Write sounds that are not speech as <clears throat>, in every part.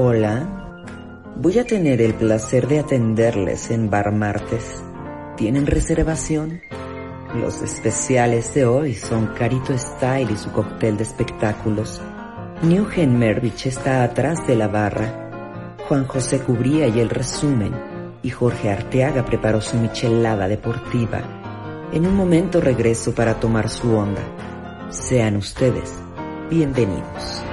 Hola, voy a tener el placer de atenderles en Bar Martes. ¿Tienen reservación? Los especiales de hoy son Carito Style y su cóctel de espectáculos. Newgen Mervich está atrás de la barra. Juan José cubría y el resumen. Y Jorge Arteaga preparó su michelada deportiva. En un momento regreso para tomar su onda. Sean ustedes bienvenidos.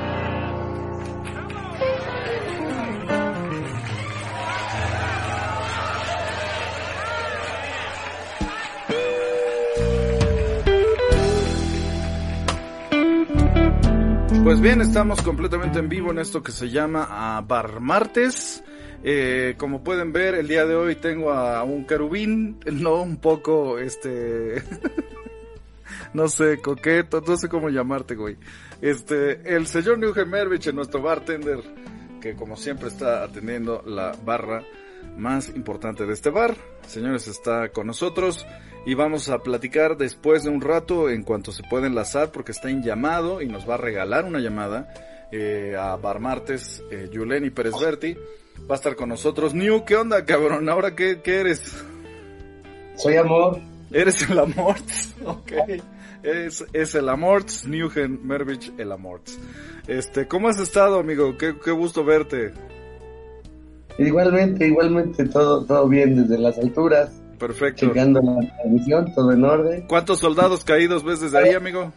Bien, estamos completamente en vivo en esto que se llama Bar Martes. Eh, como pueden ver, el día de hoy tengo a un querubín, <laughs> no un poco, este, <laughs> no sé, coqueto, no sé cómo llamarte, güey. Este, el señor Mervich, nuestro bartender, que como siempre está atendiendo la barra más importante de este bar. Señores, está con nosotros y vamos a platicar después de un rato en cuanto se puede enlazar porque está en llamado y nos va a regalar una llamada eh, a Bar Martes, eh, Yuleni Pérez Berti. Va a estar con nosotros. New, ¿qué onda, cabrón? ¿Ahora qué, qué eres? Soy amor. Eres el amor. <laughs> Ok. Es, es el amor. Newgen Mervich el amor. Este, ¿cómo has estado, amigo? Qué, qué gusto verte. Igualmente, igualmente, todo, todo bien desde las alturas. Perfecto. Llegando la transmisión, todo en orden. ¿Cuántos soldados caídos ves desde ahí, amigo?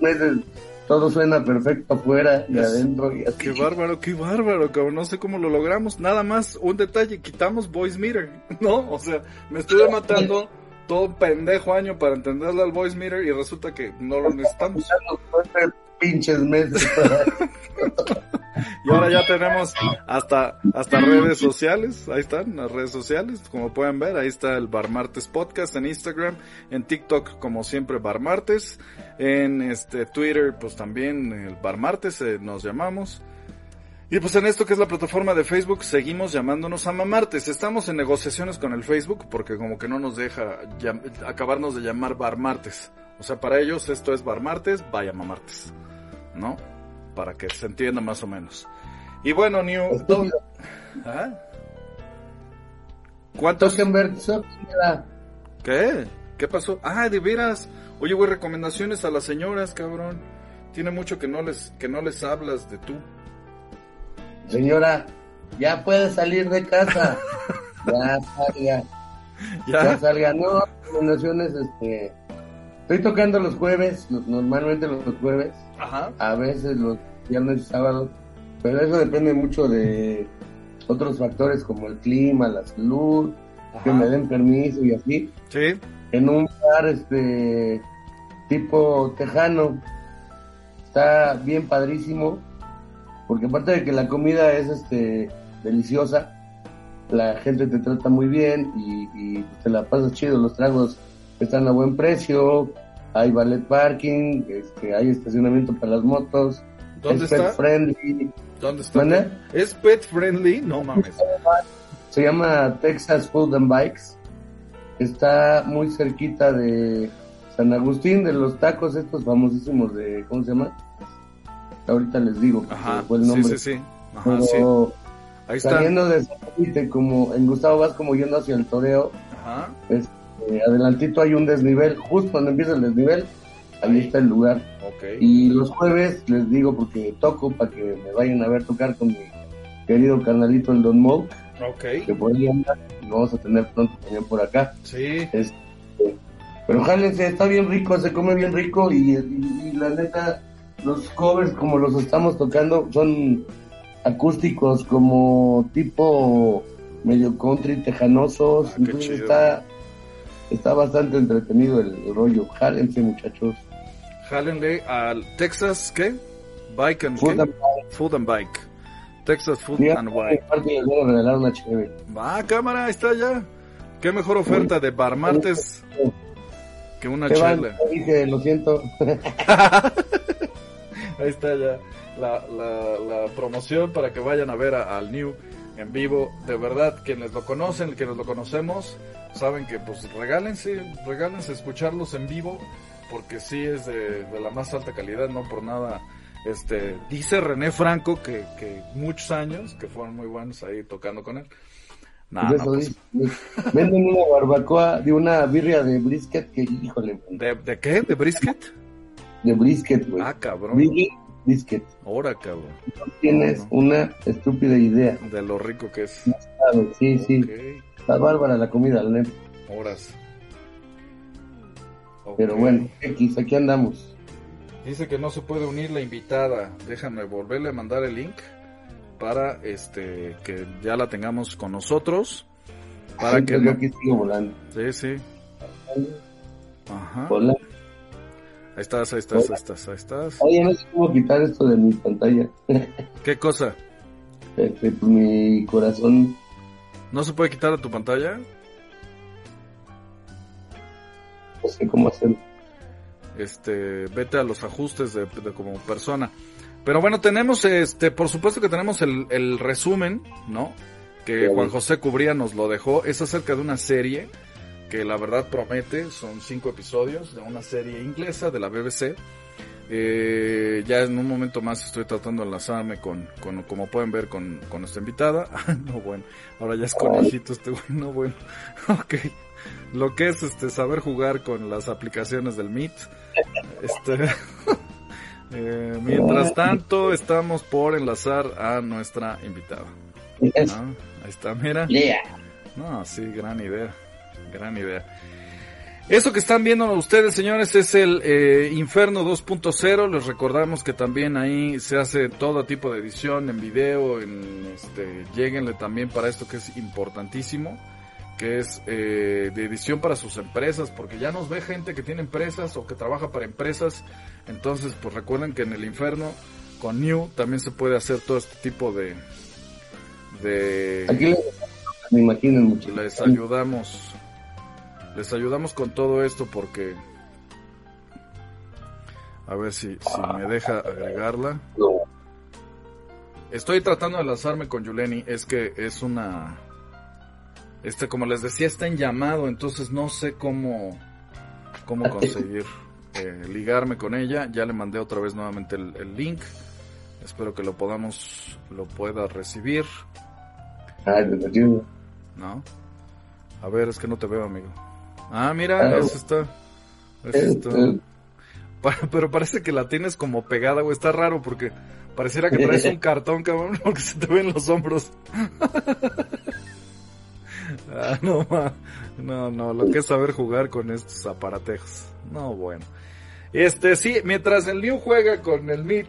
Pues, todo suena perfecto afuera y Es- adentro. Y así. Qué bárbaro, qué bárbaro, cabrón. No sé cómo lo logramos. Nada más, un detalle, quitamos voice meter. <laughs> No, o sea, me estuve matando todo un pendejo año para entenderle al voice meter y resulta que no lo necesitamos. <laughs> Pinches meses para... <laughs> Y ahora ya tenemos hasta, hasta redes sociales. Ahí están las redes sociales. Como pueden ver, ahí está el Bar Martes Podcast en Instagram, en TikTok, como siempre, Bar Martes. En este Twitter, pues también el Bar Martes eh, nos llamamos. Y pues en esto que es la plataforma de Facebook, seguimos llamándonos a Mamartes. Estamos en negociaciones con el Facebook porque como que no nos deja acabarnos de llamar Bar Martes. O sea, para ellos esto es Bar Martes, vaya Mamartes. ¿No? Para que se entienda más o menos. Y bueno, New... ¿Ah? ¿Cuántos? ¿Qué? ¿Qué pasó? Ah, de veras. Oye, güey, recomendaciones a las señoras, cabrón. Tiene mucho que no les, que no les hablas de tú. Señora, ya puede salir de casa. <laughs> ya salga. Ya ¿Ya? salga. No, recomendaciones, este... Estoy tocando los jueves, normalmente los jueves. Ajá. a veces los viernes y sábados, pero eso depende mucho de otros factores como el clima, la salud, que me den permiso y así. Sí. En un bar este tipo tejano está bien padrísimo, porque aparte de que la comida es este deliciosa, la gente te trata muy bien y, y te la pasas chido, los tragos están a buen precio, hay ballet parking, este, hay estacionamiento para las motos, ¿Dónde es pet friendly, ¿Dónde está? ¿Es pet friendly? No mames. se llama Texas Food and Bikes, está muy cerquita de San Agustín, de los tacos estos famosísimos de, ¿cómo se llama? Ahorita les digo, Ajá. fue el Sí, nombre. sí, sí. Ajá, sí. Pero Ahí está. saliendo de Satélite, como en Gustavo vas como yendo hacia el toreo, Ajá. Eh, adelantito hay un desnivel, justo cuando empieza el desnivel, ahí está el lugar. Y los jueves les digo porque toco para que me vayan a ver tocar con mi querido carnalito el Don Mo, Ok. que por ahí anda, y lo vamos a tener pronto también por acá. Sí. Este, pero jálense, está bien rico, se come bien rico y, y- y la neta, los covers como los estamos tocando son acústicos como tipo medio country tejanosos, Ah, entonces chido. está, está bastante entretenido el, el rollo. Jálense muchachos. Jálenle al Texas, ¿qué? Bike and, Food ¿qué? and Food and Bike. Texas Food and Bike. regalar una chévere. Cámara, ahí está ya. Qué mejor oferta de Bar Martes que una chela. dije, lo siento. <laughs> Ahí está ya la, la, la promoción para que vayan a ver a- al New en vivo. De verdad, quienes lo conocen, quienes lo conocemos, saben que pues regálense, regálense escucharlos en vivo, porque sí es de, de la más alta calidad, no por nada Este, dice René Franco que, que muchos años, que fueron muy buenos ahí tocando con él. Nah, Pues no, pues. Venden una barbacoa de una birria de brisket que, híjole, ¿de, de qué? ¿De brisket? de brisket, güey. Ah, cabrón. Birria, brisket. Ahora, cabrón. No tienes no. una estúpida idea. De lo rico que es. Claro, Sí, sí. Está bárbara la comida, la neta. horas. Pero bueno, X, aquí andamos. Dice que no se puede unir la invitada. Déjame volverle a mandar el link para este que ya la tengamos con nosotros. Para Sí, que pues no- yo aquí sigo volando. Sí, sí. Ajá. Hola. Ahí estás, ahí estás, ahí estás, ahí estás. Oye, no sé cómo quitar esto de mi pantalla. ¿Qué cosa? Este, pues, mi corazón. ¿No se puede quitar de tu pantalla? No sé cómo hacerlo. Este, vete a los ajustes de, de como persona. Pero bueno, tenemos este, por supuesto que tenemos el, el resumen, ¿no? Que. Juan José Cubría nos lo dejó. Es acerca de una serie que la verdad promete. Son cinco episodios de una serie inglesa de la BBC. Eh, ya en un momento más estoy tratando de enlazarme con, con como pueden ver, con, con nuestra invitada. <laughs> Ah, no, bueno, ahora ya es conejito este güey, no, bueno. <laughs> Ok. Lo que es este saber jugar con las aplicaciones del Meet. Este, <laughs> eh, mientras tanto, estamos por enlazar a nuestra invitada. ¿no? Ahí está, mira. No, sí, gran idea. Gran idea. Eso que están viendo ustedes, señores, es el eh, Inferno 2.0. Les recordamos que también ahí se hace todo tipo de edición en video. En este, lleguenle también para esto que es importantísimo, que es eh, de edición para sus empresas, porque ya nos ve gente que tiene empresas o que trabaja para empresas. Entonces, pues recuerden que en el Inferno con New también se puede hacer todo este tipo de de Aquí les me imagino mucho. les ayudamos les ayudamos con todo esto porque a ver si, si me deja agregarla estoy tratando de lanzarme con Yuleni es que es una este como les decía está en llamado entonces no sé cómo cómo conseguir eh, ligarme con ella ya le mandé otra vez nuevamente el, el link espero que lo podamos lo pueda recibir. ¿No? A ver, es que no te veo, amigo. Ah, mira, Ah, esa está. esa está. Eh, Pero parece que la tienes como pegada, güey. Está raro porque pareciera que traes un <laughs> cartón, cabrón, <laughs> porque se te ven los hombros. <laughs> ah, no, ma. No, no, lo que es saber jugar con estos aparatejos. No, bueno. Este, sí, mientras el New juega con el Meet,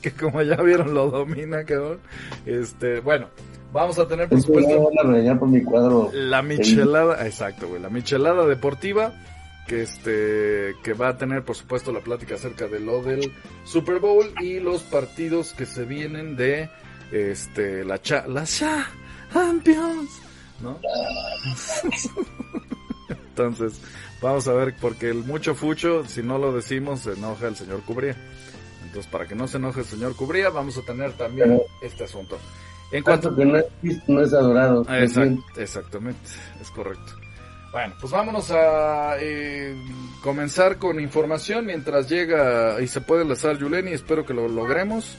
que como ya vieron lo domina, cabrón. Este, bueno, vamos a tener por supuesto van a regañar por mi cuadro. la michelada, exacto, güey, la michelada deportiva que este que va a tener por supuesto la plática acerca de lo del Super Bowl y los partidos que se vienen de este la cha, la cha Champions, ¿no? <laughs> Entonces, vamos a ver porque el mucho fucho, si no lo decimos, se enoja el señor Cubría. Entonces, para que no se enoje el señor Cubría, vamos a tener también este asunto. En cuanto que no es visto, no es adorado. Ah, exact- exactamente, es correcto. Bueno, pues vámonos a eh, comenzar con información mientras llega y se puede enlazar Yuleni, espero que lo logremos.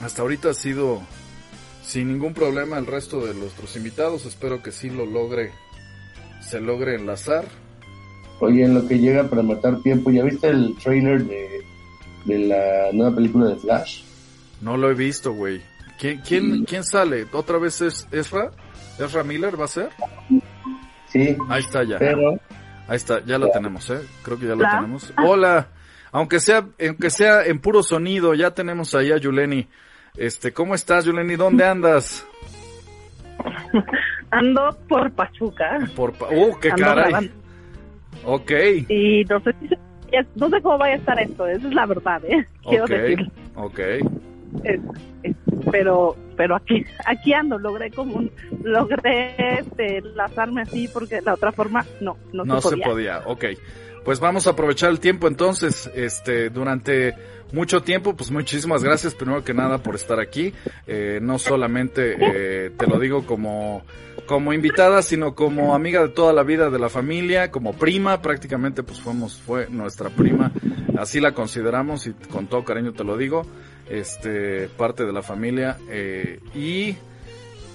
Hasta ahorita ha sido sin ningún problema el resto de nuestros invitados, espero que sí lo logre, se logre enlazar. Oye, en lo que llega para matar tiempo, ¿ya viste el trailer de, de la nueva película de Flash? No lo he visto, güey. ¿Quién, quién, ¿Quién sale? ¿Otra vez es Ezra? ¿Ezra Miller va a ser? Sí, Ahí está ya. pero Ahí está, ya la tenemos, ¿eh? Creo que ya la tenemos. Hola, aunque sea, aunque sea en puro sonido, ya tenemos ahí a Yuleni. Este, ¿cómo estás, Yuleni? ¿Dónde andas? <laughs> Ando por Pachuca. Por, pa- uh, qué Ando caray. grabando. Ok, Y no sé si se- ya- no sé cómo vaya a estar esto, esa es la verdad, ¿eh? Quiero ok, decirlo. ok. Es- es- pero pero aquí aquí ando logré como un, logré este, lanzarme así porque de la otra forma no no, No se se podía. podía, ok. Pues vamos a aprovechar el tiempo entonces, este, durante mucho tiempo, pues muchísimas gracias primero que nada por estar aquí. Eh, no solamente eh, te lo digo como, como invitada, sino como amiga de toda la vida de la familia, como prima, prácticamente pues fuimos, fue nuestra prima, así la consideramos y con todo cariño te lo digo, este, parte de la familia, eh, y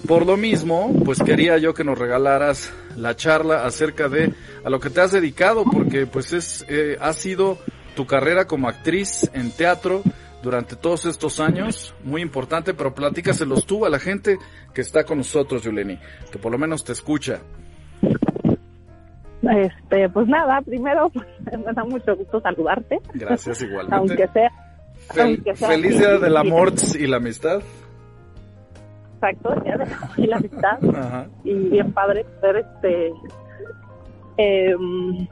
por lo mismo, pues quería yo que nos regalaras la charla acerca de a lo que te has dedicado, porque pues es, eh, ha sido tu carrera como actriz en teatro durante todos estos años, muy importante, pero platícaselos tú a la gente que está con nosotros, Yuleni, que por lo menos te escucha. Este, pues nada, primero pues, <laughs> me da mucho gusto saludarte, Gracias igualmente. aunque sea Fel- feliz día del amor y la amistad. exacto, ya de y la amistad <laughs> Ajá. y bien padre ser este em,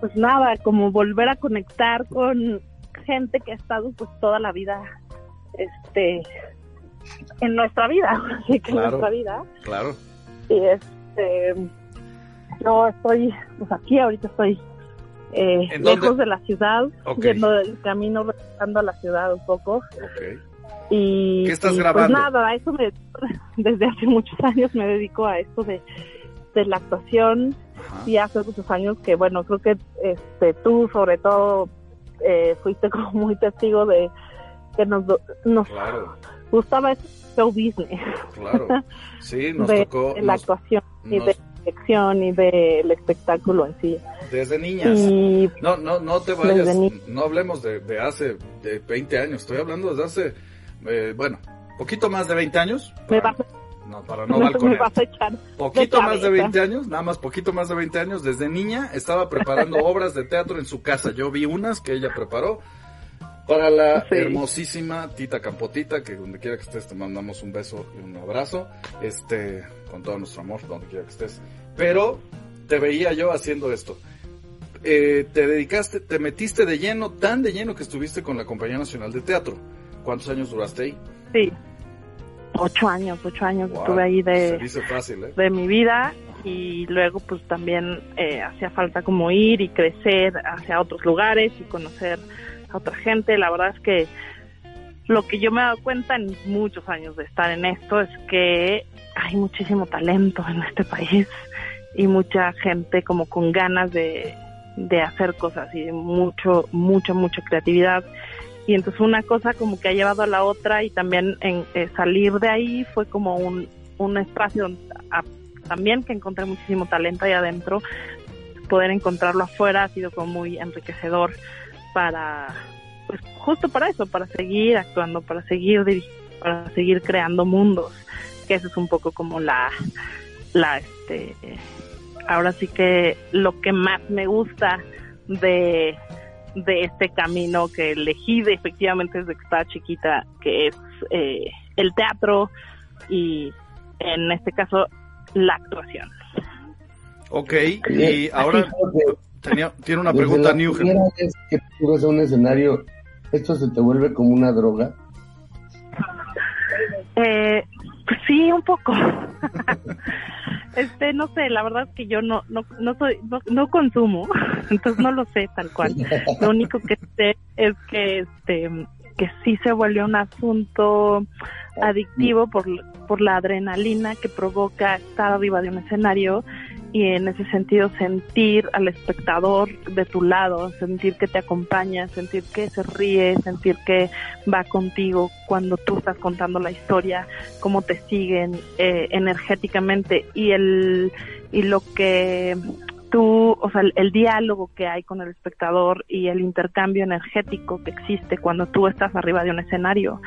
pues nada, como volver a conectar con gente que ha estado pues toda la vida este en nuestra vida, <laughs> así que en Claro. nuestra vida Claro. y este yo estoy pues aquí ahorita estoy eh, lejos de la ciudad Ok. yendo del camino regresando a la ciudad un poco y ¿Qué estás y, grabando? pues nada a eso me <laughs> desde hace muchos años me dedico a esto de, de la actuación Ajá. y hace muchos años que bueno creo que este tú sobre todo eh, fuiste <laughs> como muy testigo de que nos nos Claro, gustaba ese show business claro. <laughs> Sí, nos de, tocó. de la nos- actuación y de dirección y del espectáculo en sí desde niñas. y No, no, no te vayas, no hablemos de, de hace de 20 años, estoy hablando desde hace, eh, bueno, poquito más de 20 años. me vas, no, para no <laughs> me, balconear. vas a echar Poquito de más de cabeza. 20 años, nada más poquito más de 20 años, desde niña estaba preparando <laughs> obras de teatro en su casa. Yo vi unas que ella preparó para la Sí. hermosísima Tita Campotita, que donde quiera que estés te mandamos un beso y un abrazo, este, con todo nuestro amor, donde quiera que estés. Pero te veía yo haciendo esto. Eh, te dedicaste, te metiste de lleno, tan de lleno que estuviste con la Compañía Nacional de Teatro. ¿Cuántos años duraste ahí? sí ocho años ocho años Wow, estuve ahí de fácil, ¿eh? de mi vida y luego pues también eh, hacía falta como ir y crecer hacia otros lugares y conocer otra gente. La verdad es que lo que yo me he dado cuenta en muchos años de estar en esto es que hay muchísimo talento en este país y mucha gente como con ganas de, de hacer cosas y mucho, mucha, mucha creatividad. Y entonces una cosa como que ha llevado a la otra y también en eh, salir de ahí fue como un, un espacio a- también que encontré muchísimo talento ahí adentro. Poder encontrarlo afuera ha sido como muy enriquecedor para, pues justo para eso, para seguir actuando, para seguir para seguir creando mundos, que eso es un poco como la, la, este, ahora sí que lo que más me gusta de, de este camino que elegí de, efectivamente desde que estaba chiquita, que es eh, el teatro y en este caso la actuación. Ok, y ahora tenía, tiene una desde pregunta la Newgen. primera vez que subes a un escenario, ¿esto se te vuelve como una droga? Eh, pues sí, un poco. <laughs> este, no sé, la verdad es que yo no, no, no soy, no, no consumo, <laughs> entonces no lo sé tal cual. Lo único que sé es que, este, que sí se vuelve un asunto adictivo por, por la adrenalina que provoca estar arriba de un escenario y en ese sentido sentir al espectador de tu lado, sentir que te acompaña, sentir que se ríe, sentir que va contigo cuando tú estás contando la historia, cómo te siguen eh, energéticamente. Y el y lo que tú, o sea, el, diálogo que hay con el espectador y el intercambio energético que existe cuando tú estás arriba de un escenario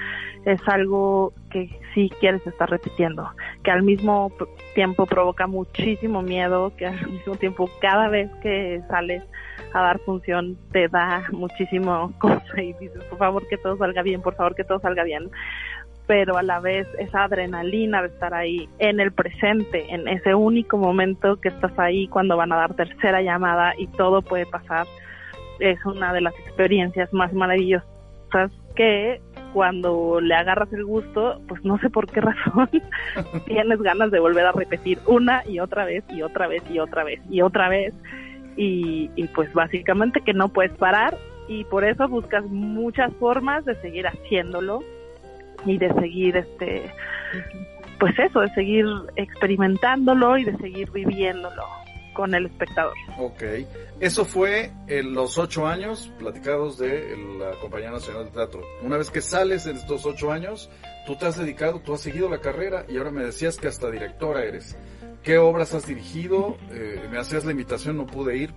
es algo que sí quieres estar repitiendo, que al mismo tiempo provoca muchísimo miedo, que al mismo tiempo cada vez que sales a dar función te da muchísimo <laughs> cosa y dices, por favor que todo salga bien, por favor que todo salga bien pero a la vez esa adrenalina de estar ahí en el presente, en ese único momento que estás ahí cuando van a dar tercera llamada y todo puede pasar, es una de las experiencias más maravillosas que cuando le agarras el gusto, pues no sé por qué razón <laughs> tienes ganas de volver a repetir una y otra vez y otra vez y otra vez y otra vez. Y, y pues básicamente que no puedes parar y por eso buscas muchas formas de seguir haciéndolo y de seguir este pues eso, de seguir experimentándolo y de seguir viviéndolo con el espectador. Ok, eso fue en los ocho años platicados de la Compañía Nacional de Teatro. Una vez que sales en estos ocho años, tú te has dedicado, tú has seguido la carrera y ahora me decías que hasta directora eres. ¿Qué obras has dirigido? Eh, me hacías la invitación, no pude ir.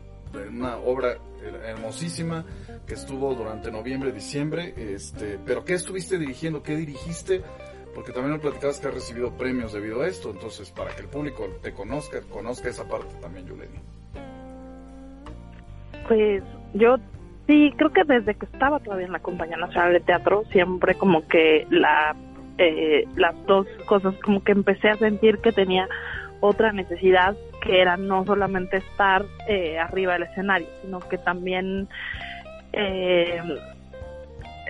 Una obra hermosísima que estuvo durante noviembre, diciembre. Este, pero ¿qué estuviste dirigiendo? ¿Qué dirigiste? porque también me platicabas que has recibido premios debido a esto, entonces para que el público te conozca, conozca esa parte también, Yuleni. Pues yo sí, creo que desde que estaba todavía en la Compañía Nacional de Teatro, siempre como que la eh, las dos cosas, como que empecé a sentir que tenía otra necesidad que era no solamente estar eh, arriba del escenario, sino que también eh,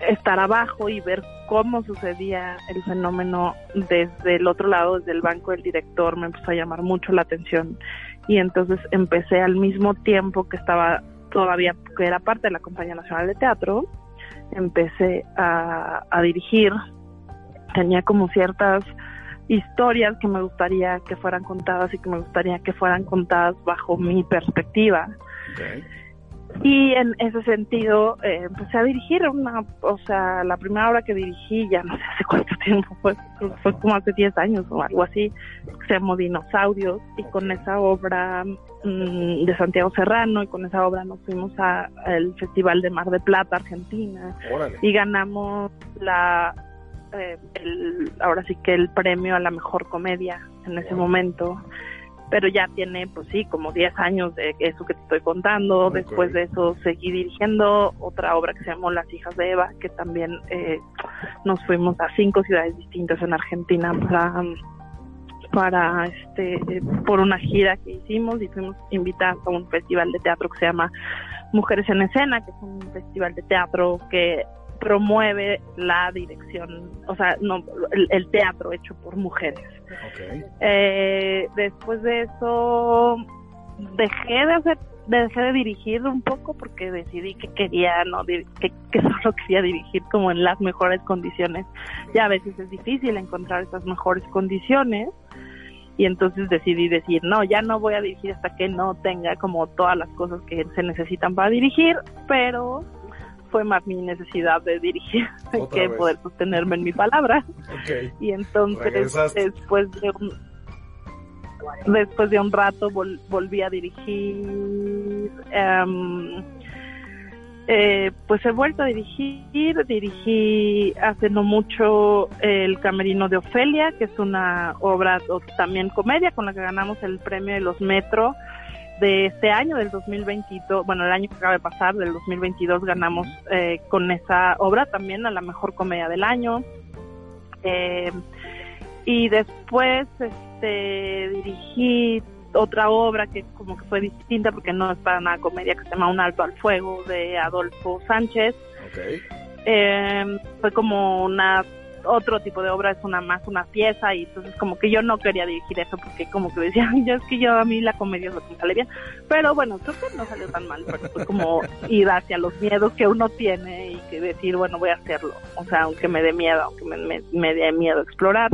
estar abajo y ver cómo sucedía el fenómeno desde el otro lado, desde el banco del director, me empezó a llamar mucho la atención. Y entonces empecé al mismo tiempo que estaba todavía, que era parte de la Compañía Nacional de Teatro, empecé a, dirigir, tenía como ciertas historias que me gustaría que fueran contadas y que me gustaría que fueran contadas bajo mi perspectiva. Y en ese sentido eh, empecé a dirigir una, o sea, la primera obra que dirigí, ya no sé hace cuánto tiempo, fue, fue como hace 10 años o algo así, se llamó Dinosaurios, y con esa obra mm, de Santiago Serrano, y con esa obra nos fuimos al Festival de Mar de Plata, Argentina, y ganamos la, eh, el, ahora sí que el premio a la mejor comedia en ese momento pero ya tiene, pues sí, como 10 años de eso que te estoy contando. Después de eso seguí dirigiendo otra obra que se llamó Las hijas de Eva, que también eh, nos fuimos a cinco ciudades distintas en Argentina para para este por una gira que hicimos y fuimos invitados a un festival de teatro que se llama Mujeres en Escena, que es un festival de teatro que promueve la dirección, o sea, no, el, teatro hecho por mujeres. Eh, después de eso dejé de hacer, dejé de dirigir un poco porque decidí que quería, no, que, que <laughs> solo quería dirigir como en las mejores condiciones. Ya a veces es difícil encontrar esas mejores condiciones y entonces decidí decir, no, ya no voy a dirigir hasta que no tenga como todas las cosas que se necesitan para dirigir, pero fue más mi necesidad de dirigir <laughs> que poder sostenerme en mi palabra. Y entonces después de un después de un rato volví a dirigir em, eh, pues he vuelto a dirigir dirigí hace no mucho el camerino de Ofelia que es una obra también comedia con la que ganamos el premio de los Metro de este año, del 2022, bueno, el año que acaba de pasar, del 2022, ganamos eh, con esa obra también a la mejor comedia del año. Eh, y después este, dirigí otra obra que como que fue distinta porque no es para nada comedia, que se llama Un alto al fuego de Adolfo Sánchez. Eh, fue como una otro tipo de obra es una más una pieza y entonces como que yo no quería dirigir eso porque como que decía, <laughs> yo es que yo a mí la comedia es lo que me sale bien, pero bueno, creo que no salió tan mal, pero fue como <laughs> ir hacia los miedos que uno tiene y que decir, bueno, voy a hacerlo, o sea, aunque me dé miedo, aunque me, me, dé miedo explorar.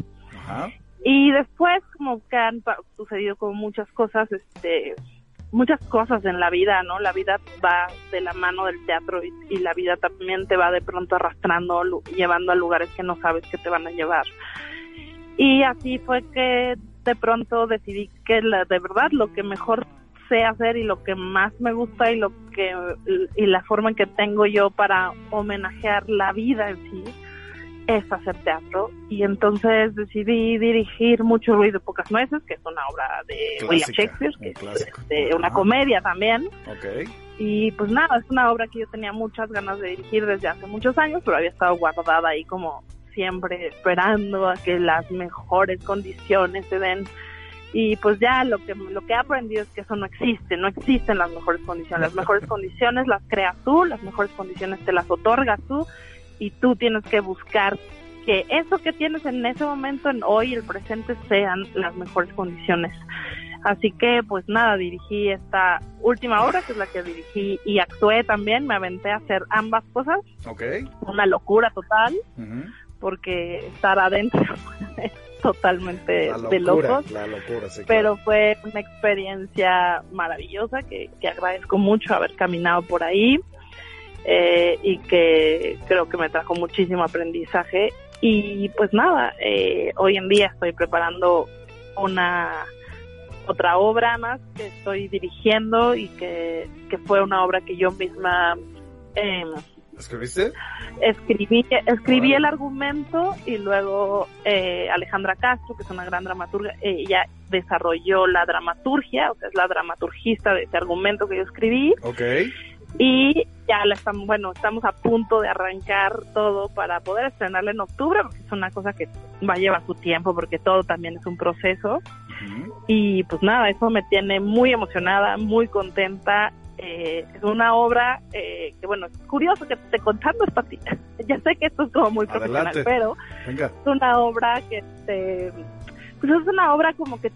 Y después como que han sucedido como muchas cosas, este muchas cosas en la vida, ¿no? La vida va de la mano del teatro y, la vida también te va de pronto arrastrando, llevando a lugares que no sabes que te van a llevar. Y así fue que de pronto decidí que la, de verdad lo que mejor sé hacer y lo que más me gusta y lo que y la forma en que tengo yo para homenajear la vida en sí es hacer teatro y entonces decidí dirigir Mucho ruido pocas nueces, que es una obra de William Shakespeare, que es una comedia también. Y pues nada, es una obra que yo tenía muchas ganas de dirigir desde hace muchos años, pero había estado guardada ahí como siempre esperando a que las mejores condiciones se den. Y pues ya lo que lo que he aprendido es que eso no existe, no existen las mejores condiciones. Las mejores <laughs> condiciones las creas tú, las mejores condiciones te las otorgas tú y tú tienes que buscar que eso que tienes en ese momento, en hoy, el presente, sean las mejores condiciones. Así que, pues nada, dirigí esta última obra, que es la que dirigí y actué también. Me aventé a hacer ambas cosas. Ok. Una locura total, porque estar adentro es <laughs> totalmente de locos. la locura, sí, Pero fue una experiencia maravillosa que, que agradezco mucho haber caminado por ahí eh, y que creo que me trajo muchísimo aprendizaje. Y pues nada, eh, hoy en día estoy preparando una otra obra más que estoy dirigiendo y que, que fue una obra que yo misma eh, claro. ¿Escribiste? escribí escribí el argumento y luego eh, Alejandra Castro, que es una gran dramaturga, ella desarrolló la dramaturgia, o sea, es la dramaturgista de ese argumento que yo escribí Ok. Y ya la estamos, bueno, estamos a punto de arrancar todo para poder estrenarla en octubre, porque es una cosa que va a llevar su tiempo, porque todo también es un proceso. Y pues nada, eso me tiene muy emocionada, muy contenta. Eh, es una obra eh, que, bueno, es curioso que te esté contando esta ti. <laughs> ya sé que esto es como muy profesional, Adelante. pero Venga. es una obra que, este, pues es una obra como que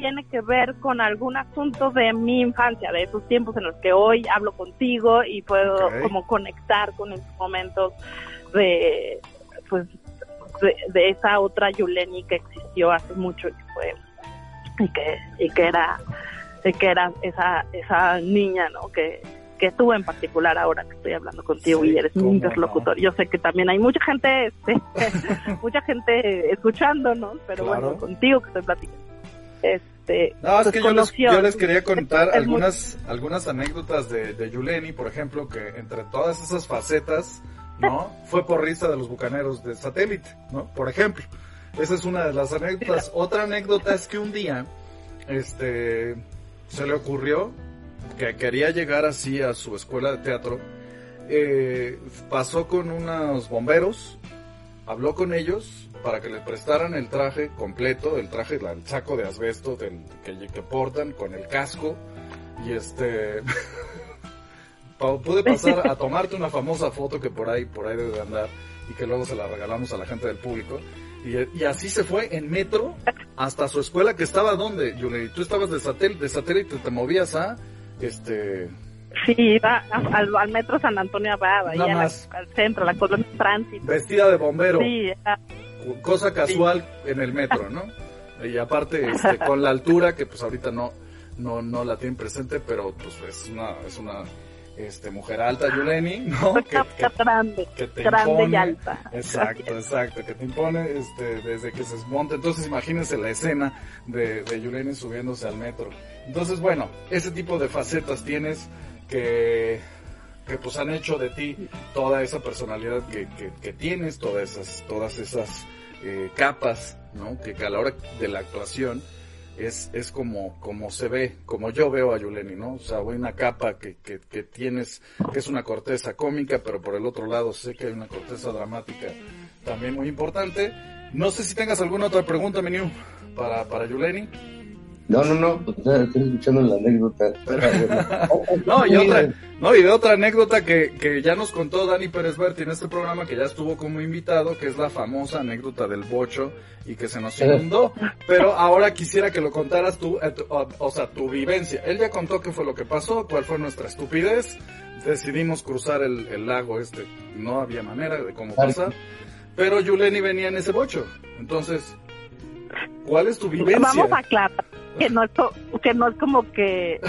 tiene que ver con algún asunto de mi infancia, de esos tiempos en los que hoy hablo contigo y puedo como conectar con esos momentos de, pues, de, de esa otra Yuleni que existió hace mucho y que fue, y que, y que era, y que era esa, esa niña, ¿no? Que, que tú en particular ahora que estoy hablando contigo Sí, y eres no. interlocutor. Yo sé que también hay mucha gente, <laughs> este, mucha gente escuchándonos, pero Claro. bueno, contigo que estoy platicando. Este, No, es que yo les, yo les quería contar muy- algunas, algunas anécdotas de, de Yuleni, por ejemplo, que entre todas esas facetas, ¿no? Fue porrista de los bucaneros de satélite, ¿no? Por ejemplo. Esa es una de las anécdotas. <laughs> Otra anécdota es que un día, este, se le ocurrió que quería llegar así a su escuela de teatro. Eh, pasó con unos bomberos, habló con ellos para que le prestaran el traje completo, el traje, el saco de asbesto del, que, que portan con el casco. Y este <laughs> pude pasar a tomarte una famosa foto que por ahí por ahí debe de andar y que luego se la regalamos a la gente del público. Y, y así se fue en metro hasta su escuela que estaba donde Yuleni tú estabas de satélite de satélite te movías a este Sí, iba a- al, al metro San Antonio Abad, ahí a la- al centro, a la colonia Tránsito. vestida de bombero. Sí, era- cosa casual en el metro, ¿no? Y aparte, este, con la altura, que pues ahorita no, no, no la tienen presente, pero pues es una, es una, este, mujer alta, Yuleni, ¿no? Que, que, grande, que te grande y impone. alta. Exacto, exacto, que te impone, este, desde que se desmonta. Entonces imagínense la escena de, de Yuleni subiéndose al metro. Entonces, bueno, ese tipo de facetas tienes que, que pues han hecho de ti toda esa personalidad que, que, tienes, todas esas, todas esas eh, capas, ¿no? Que, a la hora de la actuación es, es como, como se ve, como yo veo a Yuleni, ¿no? O sea, hay una capa que, que, que tienes, que es una corteza cómica, pero por el otro lado sé que hay una corteza dramática también muy importante. No sé si tengas alguna otra pregunta, Meniu, para, para Yuleni. No, no, no, pues, estoy escuchando la anécdota. <laughs> No, y otra, no, y de otra anécdota que, que ya nos contó Dani Pérez Berti en este programa, que ya estuvo como invitado, que es la famosa anécdota del bocho y que se nos <laughs> inundó. Pero ahora quisiera que lo contaras tú, eh, tu- o, o sea, tu vivencia. Él ya contó qué fue lo que pasó, cuál fue nuestra estupidez. Decidimos cruzar el, el lago este, no había manera de cómo pasar. Pero Yuleni venía en ese bocho. Entonces, ¿cuál es tu vivencia? Vamos a aclarar que no es, que no es como que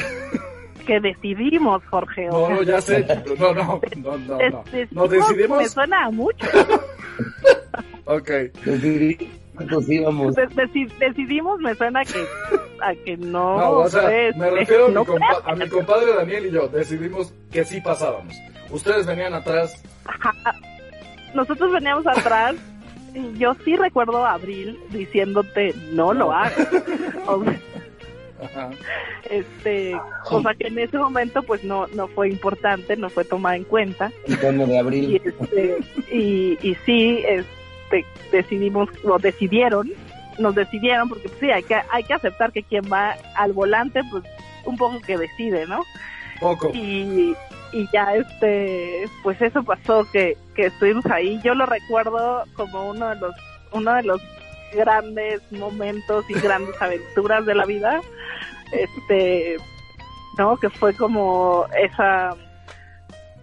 que decidimos, Jorge. o No, sea, ya sé. <laughs> No, no, no, no. no. decidimos. Me suena a mucho. <laughs> Ok. Íbamos. Deci- decidimos, me suena a que, a que no. No, o sea, pues, me refiero a, no mi a mi compadre Daniel y yo. Decidimos que sí pasábamos. Ustedes venían atrás. Ajá. Nosotros veníamos atrás y yo sí recuerdo a Abril diciéndote no lo hagas. <laughs> O sea, Ajá. este, o sea que en ese momento pues no no fue importante, no fue tomada en cuenta El de y abril. este y, y sí este decidimos o decidieron nos decidieron porque pues, sí hay que hay que aceptar que quien va al volante pues un poco que decide, ¿no? Poco. y, y ya este pues eso pasó que, que estuvimos ahí. Yo lo recuerdo como uno de los uno de los grandes momentos y grandes <laughs> aventuras de la vida. Este no que fue como esa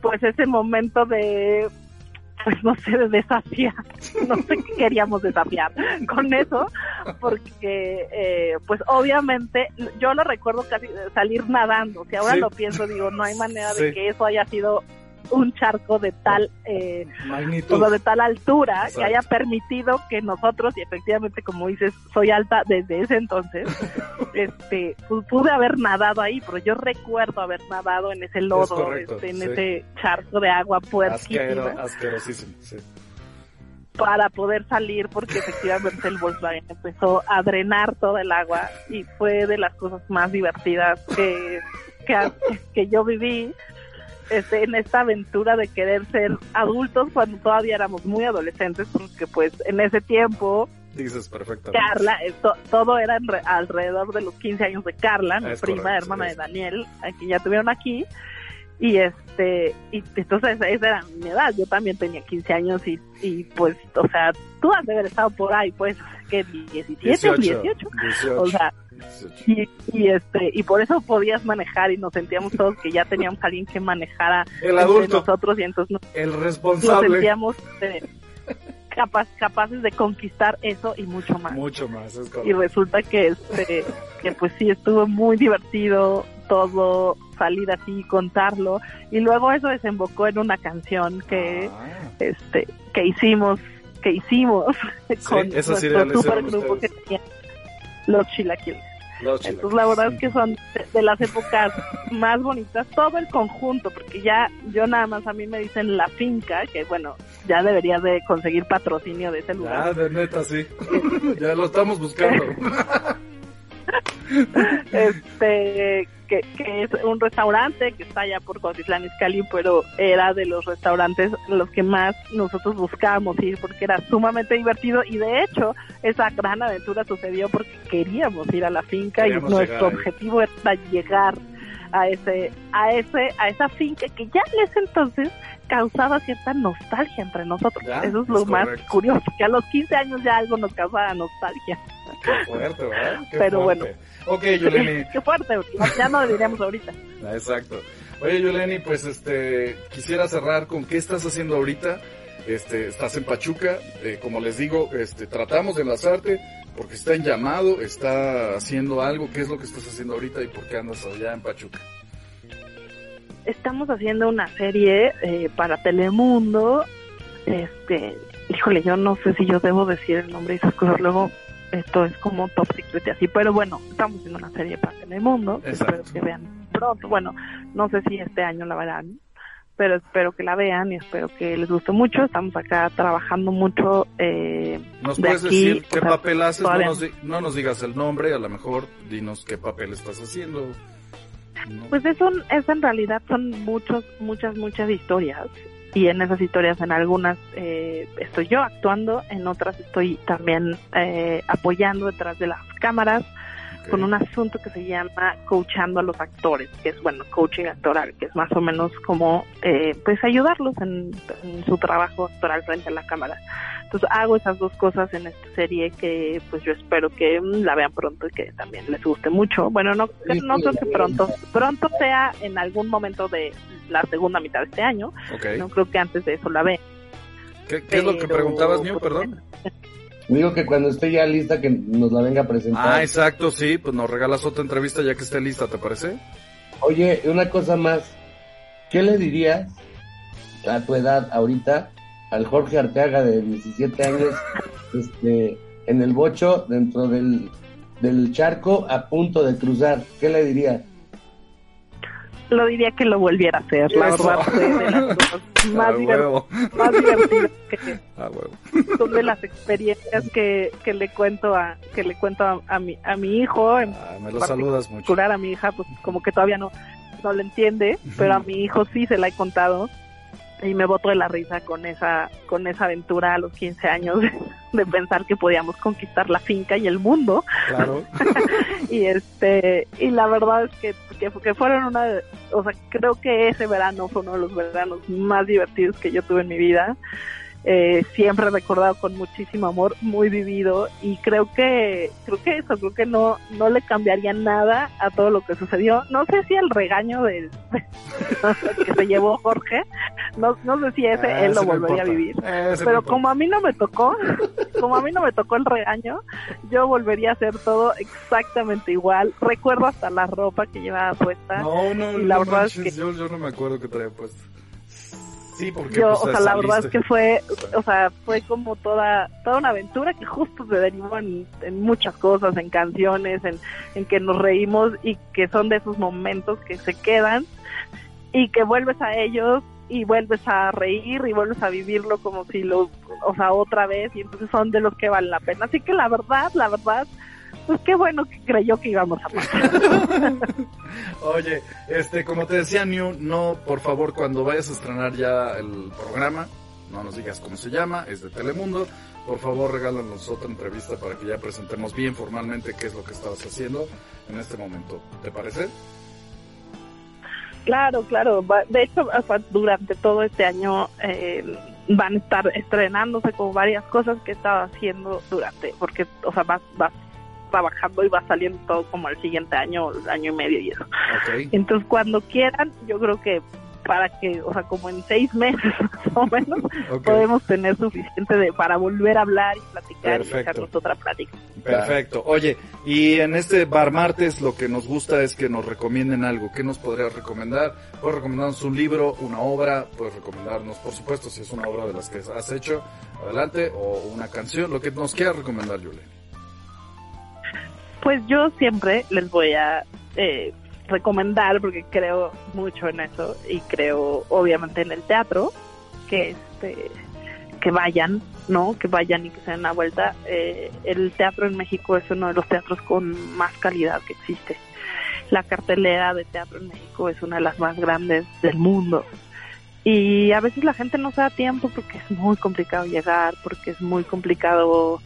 pues ese momento de pues no sé, de desafiar, <laughs> no sé qué queríamos desafiar con eso, porque eh, pues obviamente yo lo recuerdo casi salir nadando, si ahora lo pienso digo, no hay manera de que eso haya sido un charco de tal eh, de tal altura que haya permitido que nosotros y efectivamente como dices soy alta desde ese entonces <laughs> este pues, pude haber nadado ahí pero yo recuerdo haber nadado en ese lodo este, en ese charco de agua puerquísima. Asquerosísimo sí. Para poder salir porque efectivamente el Volkswagen empezó a drenar todo el agua y fue de las cosas más divertidas que, que, que yo viví este, en esta aventura de querer ser adultos cuando todavía éramos muy adolescentes, porque pues en ese tiempo Dices perfectamente. Carla, esto, todo era alrededor de los 15 años de Carla, mi prima, hermana de Daniel, que ya tuvieron aquí. Y este, y entonces esa era mi edad, yo también tenía 15 años y, y pues, o sea, tú has de haber estado por ahí, pues, que 17 o 18. O sea, y, y, este y por eso podías manejar y nos sentíamos todos que ya teníamos a alguien que manejara el adulto. nosotros y entonces nos, el responsable. nos sentíamos eh, capaz, capaces de conquistar eso y mucho más. Mucho más y resulta que este <laughs> que pues sí estuvo muy divertido todo salir así y contarlo. Y luego eso desembocó en una canción que ah. este que hicimos que hicimos <laughs> con nuestro super grupo que tenía los chilaquiles entonces la verdad es que son de, las épocas más bonitas, todo el conjunto, porque ya yo nada más a mí me dicen la finca, que bueno, ya debería de conseguir patrocinio de ese lugar. Ah, de neta, sí. <laughs> ya lo estamos buscando. <laughs> <laughs> este que, que, es un restaurante que está allá por Cotitlán Izcalli, pero era de los restaurantes los que más nosotros buscábamos ir porque era sumamente divertido y de hecho esa gran aventura sucedió porque queríamos ir a la finca y nuestro objetivo era llegar a ese a ese a esa finca que ya en ese entonces causaba cierta nostalgia entre nosotros. Eso es lo más curioso, que a los 15 años ya algo nos causaba nostalgia. Qué fuerte, ¿verdad? Qué Pero fuerte. bueno. Ok, Yuleni. <laughs> Qué fuerte, ya no lo diríamos ahorita. Ah, exacto. Oye, Yuleni, pues este, quisiera cerrar con qué estás haciendo ahorita. Este, estás en Pachuca, eh, como les digo, este, tratamos de enlazarte porque está en llamado, está haciendo algo. ¿Qué es lo que estás haciendo ahorita y por qué andas allá en Pachuca? Estamos haciendo una serie eh, para Telemundo. Este, híjole, yo no sé si yo debo decir el nombre y esas cosas. Luego esto es como top secret y así, pero bueno, estamos haciendo una serie para Telemundo, espero que vean pronto, bueno, no sé si este año la verán, pero espero que la vean y espero que les guste mucho, estamos acá trabajando mucho. Eh, ¿Nos de puedes aquí, decir qué sea, papel haces? No nos, no nos digas el nombre, a lo mejor dinos qué papel estás haciendo. Pues eso es en realidad son muchos, muchas, muchas historias. Y en esas historias en algunas eh, estoy yo actuando, en otras estoy también eh, apoyando detrás de las cámaras Con un asunto que se llama coachando a los actores, que es bueno coaching actoral, que es más o menos como eh, pues ayudarlos en, en su trabajo actoral frente a la cámara. Entonces hago esas dos cosas en esta serie que pues yo espero que mm, la vean pronto y que también les guste mucho. Bueno, no, no creo que pronto, pronto sea en algún momento de la segunda mitad de este año, no creo que antes de eso la vean. ¿Qué, qué es lo que preguntabas, pues, Perdón. Digo que cuando esté ya lista que nos la venga a presentar. Ah, exacto, sí, pues nos regalas otra entrevista ya que esté lista, ¿te parece? Oye, una cosa más. ¿Qué le dirías a tu edad ahorita al Jorge Arteaga de 17 años <laughs> este, en el bocho dentro del, del charco a punto de cruzar? ¿Qué le dirías? Lo diría que lo volviera a hacer, la Eso. verdad, de las cosas <laughs> más, divert- huevo. más divertidas que, <laughs> son de las experiencias que, que le cuento a que le cuento a, a mi a mi hijo en Ah, me lo saludas mucho. particular a mi hija pues como que todavía no no lo entiende pero a mi hijo sí se la he contado y me boto de la risa con esa con esa aventura a los 15 años de, de pensar que podíamos conquistar la finca y el mundo Claro. <laughs> y este y la verdad es que, que, que fueron una de, o sea creo que ese verano fue uno de los veranos más divertidos que yo tuve en mi vida eh, siempre recordado con muchísimo amor, muy vivido y creo que creo que eso, creo que no no le cambiaría nada a todo lo que sucedió. No sé si el regaño de, <laughs> que se llevó Jorge, no, no sé si ese Ah, él lo volvería a vivir. No Pero como a mí no me tocó, como a mí no me tocó el regaño, yo volvería a hacer todo exactamente igual. Recuerdo hasta la ropa que llevaba puesta. No, no, y la no verdad es que- yo, yo no me acuerdo que traía puesto. Sí, porque yo, pues, o sea, la verdad es que fue, o sea, fue como toda, toda una aventura que justo se derivó en, en muchas cosas, en canciones, en, en que nos reímos y que son de esos momentos que se quedan y que vuelves a ellos y vuelves a reír y vuelves a vivirlo como si lo, o sea, otra vez y entonces son de los que valen la pena. Así que la verdad, la verdad, pues qué bueno que creyó que íbamos a pasar. <laughs> Oye, este, como te decía, New, no, por favor, cuando vayas a estrenar ya el programa, no nos digas cómo se llama, es de Telemundo, por favor regálanos otra entrevista para que ya presentemos bien formalmente qué es lo que estabas haciendo en este momento. ¿Te parece? Claro, claro. De hecho, durante todo este año eh, van a estar estrenándose como varias cosas que estaba haciendo durante, porque, o sea, vas, vas trabajando y va saliendo todo como el siguiente año, año y medio y eso. Entonces, cuando quieran, yo creo que para que, o sea, como en seis meses <laughs> más o menos, podemos tener suficiente de para volver a hablar y platicar Perfecto. y echarnos otra plática. Perfecto. Oye, y en este bar martes lo que nos gusta es que nos recomienden algo. ¿Qué nos podrías recomendar? Puedes recomendarnos un libro, una obra, puedes recomendarnos, por supuesto, si es una obra de las que has hecho, adelante, o una canción, lo que nos quieras recomendar, Julie. Pues yo siempre les voy a eh, recomendar, porque creo mucho en eso y creo obviamente en el teatro, que este que vayan, ¿no? Que vayan y que se den una vuelta. Eh, el teatro en México es uno de los teatros con más calidad que existe. La cartelera de teatro en México es una de las más grandes del mundo. Y a veces la gente no se da tiempo porque es muy complicado llegar, porque es muy complicado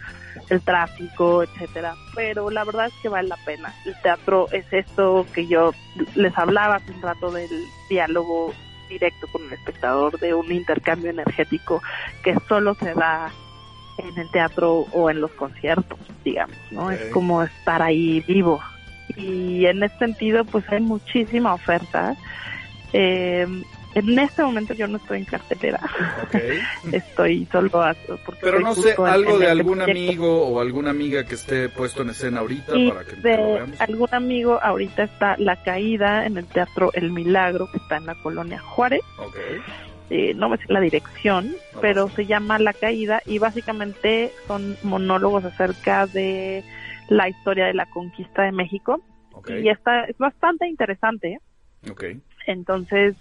el tráfico, etcétera. Pero la verdad es que vale la pena. El teatro es esto que yo les hablaba hace un rato del diálogo directo con el espectador, de un intercambio energético que solo se da en el teatro o en los conciertos, digamos, ¿no? Es como estar ahí vivo. Y en ese sentido, pues hay muchísima oferta. Eh, en este momento yo no estoy en cartelera, Ok. <laughs> estoy solo a- porque Pero no sé, algo de este algún proyecto. amigo o alguna amiga que esté puesto en escena ahorita para que, que lo de veamos. algún amigo, ahorita está La Caída en el Teatro El Milagro, que está en la colonia Juárez. Ok. Eh, no me sé la dirección, No pero se llama La Caída y básicamente son monólogos acerca de la historia de la conquista de México. Ok. Y está, es bastante interesante. Ok. Entonces,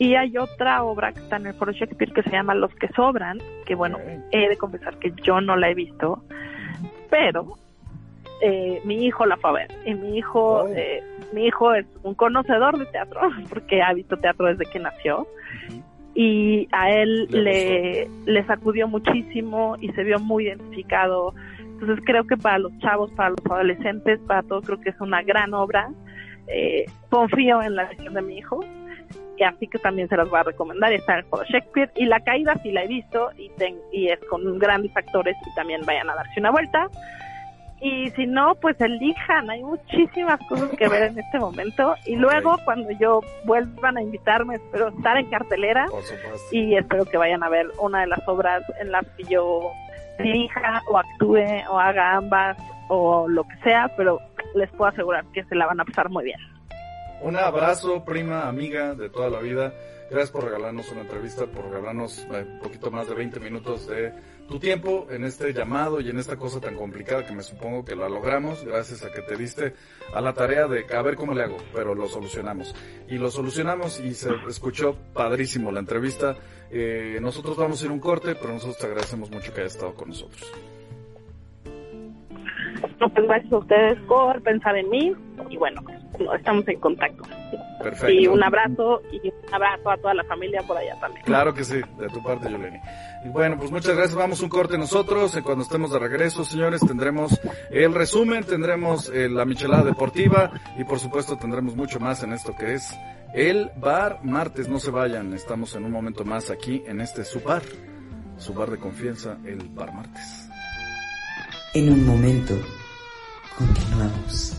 y hay otra obra que está en el Foro Shakespeare que se llama Los que sobran, que bueno, he de confesar que yo no la he visto, pero eh, mi hijo la fue a ver y mi hijo, Oh. eh, mi hijo es un conocedor de teatro <laughs> porque ha visto teatro desde que nació y a él Le le, sacudió muchísimo y se vio muy identificado. Entonces creo que para los chavos, para los adolescentes, para todos creo que es una gran obra. Eh, confío en la visión de mi hijo así que también se las voy a recomendar. Está en el Foro Shakespeare y La Caída sí la he visto y, ten- y es con grandes actores y también vayan a darse una vuelta. Y si no, pues elijan, hay muchísimas cosas que ver en este momento. Y luego, cuando yo vuelvan a invitarme, espero estar en cartelera y espero que vayan a ver una de las obras en las que yo dirija o actúe o haga ambas o lo que sea, pero les puedo asegurar que se la van a pasar muy bien. Un abrazo, prima, amiga de toda la vida. Gracias por regalarnos una entrevista, por regalarnos eh, un poquito más de 20 minutos de tu tiempo en este llamado y en esta cosa tan complicada que me supongo que la logramos gracias a que te diste a la tarea de a ver cómo le hago, pero lo solucionamos. Y lo solucionamos y se escuchó padrísimo la entrevista. Eh, nosotros vamos a ir un corte, pero nosotros te agradecemos mucho que hayas estado con nosotros. No, pues gracias a ustedes por pensar en mí y bueno, estamos en contacto. Perfecto. Y un abrazo y un abrazo a toda la familia por allá también. Claro que sí, de tu parte, Yoleni. Bueno, pues muchas gracias. Vamos un corte nosotros. Eh, Cuando estemos de regreso, señores, tendremos el resumen, tendremos eh, la michelada deportiva y por supuesto tendremos mucho más en esto que es el bar martes. No se vayan, estamos en un momento más aquí en este su bar, su bar de confianza, el bar martes. En un momento, continuamos.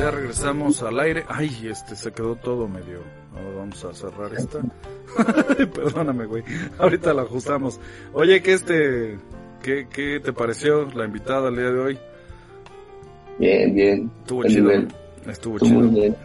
Ya regresamos al aire. Ay, este se quedó todo medio. Ahora vamos a cerrar esta. <laughs> Perdóname, güey. Ahorita la ajustamos. Oye, ¿qué este qué, qué te pareció la invitada el día de hoy? Bien, bien. Estuvo chido. nivel. Estuvo Estuvo chido. muy bien.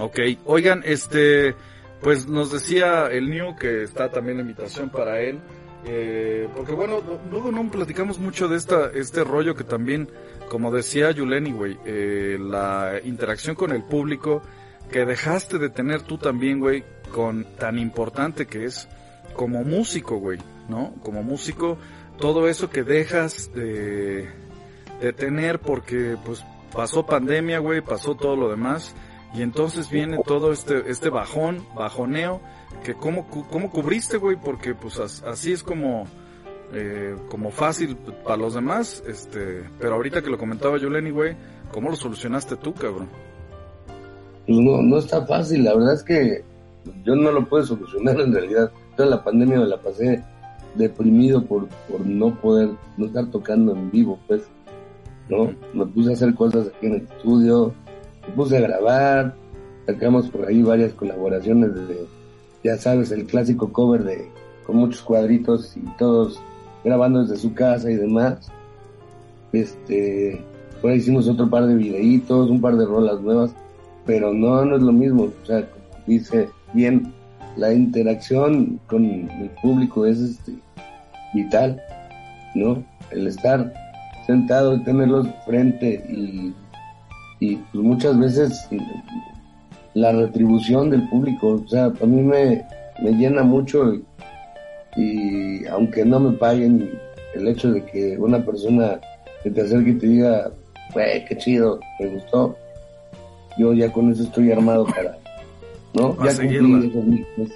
Ok, oigan, este, pues nos decía el New que está también la invitación para él, eh, porque bueno, luego no platicamos mucho de esta, este rollo que también, como decía Yuleni, güey, eh, la interacción con el público que dejaste de tener tú también, güey, con tan importante que es como músico, güey, ¿no? Como músico, todo eso que dejas de, de tener porque, pues, pasó pandemia, güey, pasó todo lo demás. Y entonces viene todo este, este bajón, bajoneo, que cómo, cómo cubriste, güey, porque pues as- así es como, eh, como fácil para los demás, este, pero ahorita que lo comentaba Yoleni, güey, ¿cómo lo solucionaste tú, cabrón? Pues no, no está fácil, la verdad es que yo no lo puedo solucionar en realidad. Toda la pandemia me la pasé deprimido por, por no poder, no estar tocando en vivo, pues, ¿no? Me puse a hacer cosas aquí en el estudio, me puse a grabar, sacamos por ahí varias colaboraciones de, ya sabes, el clásico cover de, con muchos cuadritos y todos grabando desde su casa y demás. Este, por ahí hicimos otro par de videitos, un par de rolas nuevas, pero no, no es lo mismo. O sea, dice bien, la interacción con el público es este, vital, ¿no? El estar sentado tenerlos frente y, y pues muchas veces la retribución del público, o sea, a mí me, me llena mucho y, y aunque no me paguen, el hecho de que una persona que te acerque y te diga, güey, qué chido, me gustó, yo ya con eso estoy armado para, ¿no? A ya seguirla. esos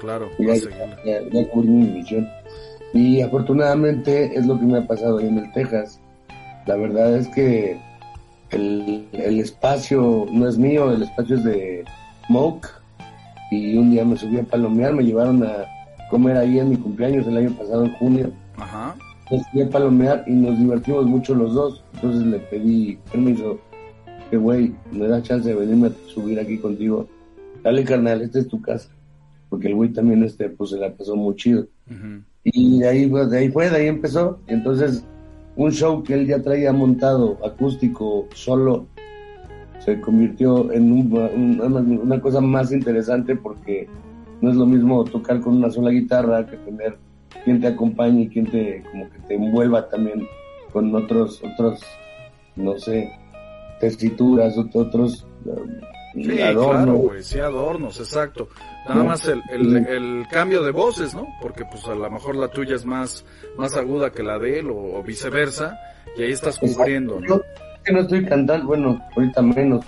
Claro, ya, a seguirla. ya, ya cubrí mi misión. Y afortunadamente es lo que me ha pasado ahí en el Texas. La verdad es que el, el espacio no es mío, el espacio es de Moke. Y un día me subí a palomear, me llevaron a comer ahí en mi cumpleaños el año pasado, en junio. Ajá, Me subí a palomear y nos divertimos mucho los dos. Entonces le pedí permiso, que güey, me da chance de venirme a subir aquí contigo. Dale carnal, esta es tu casa. Porque el güey también este, pues se la pasó muy chido. Y de ahí, pues, de ahí fue, de ahí empezó. Y entonces, un show que él ya traía montado, acústico, solo, se convirtió en un- un- una cosa más interesante porque no es lo mismo tocar con una sola guitarra que tener quien te acompañe y quien te, como que te envuelva también con otros, otros, no sé, tesituras, ot- otros eh, Sí, adornos. claro, güey, sí, adornos, exacto. Nada más el, el, el cambio de voces, ¿no? Porque pues a lo mejor la tuya es más, más aguda que la de él o, o viceversa, y ahí estás cubriendo, ¿no? Yo que no estoy cantando, bueno, ahorita menos,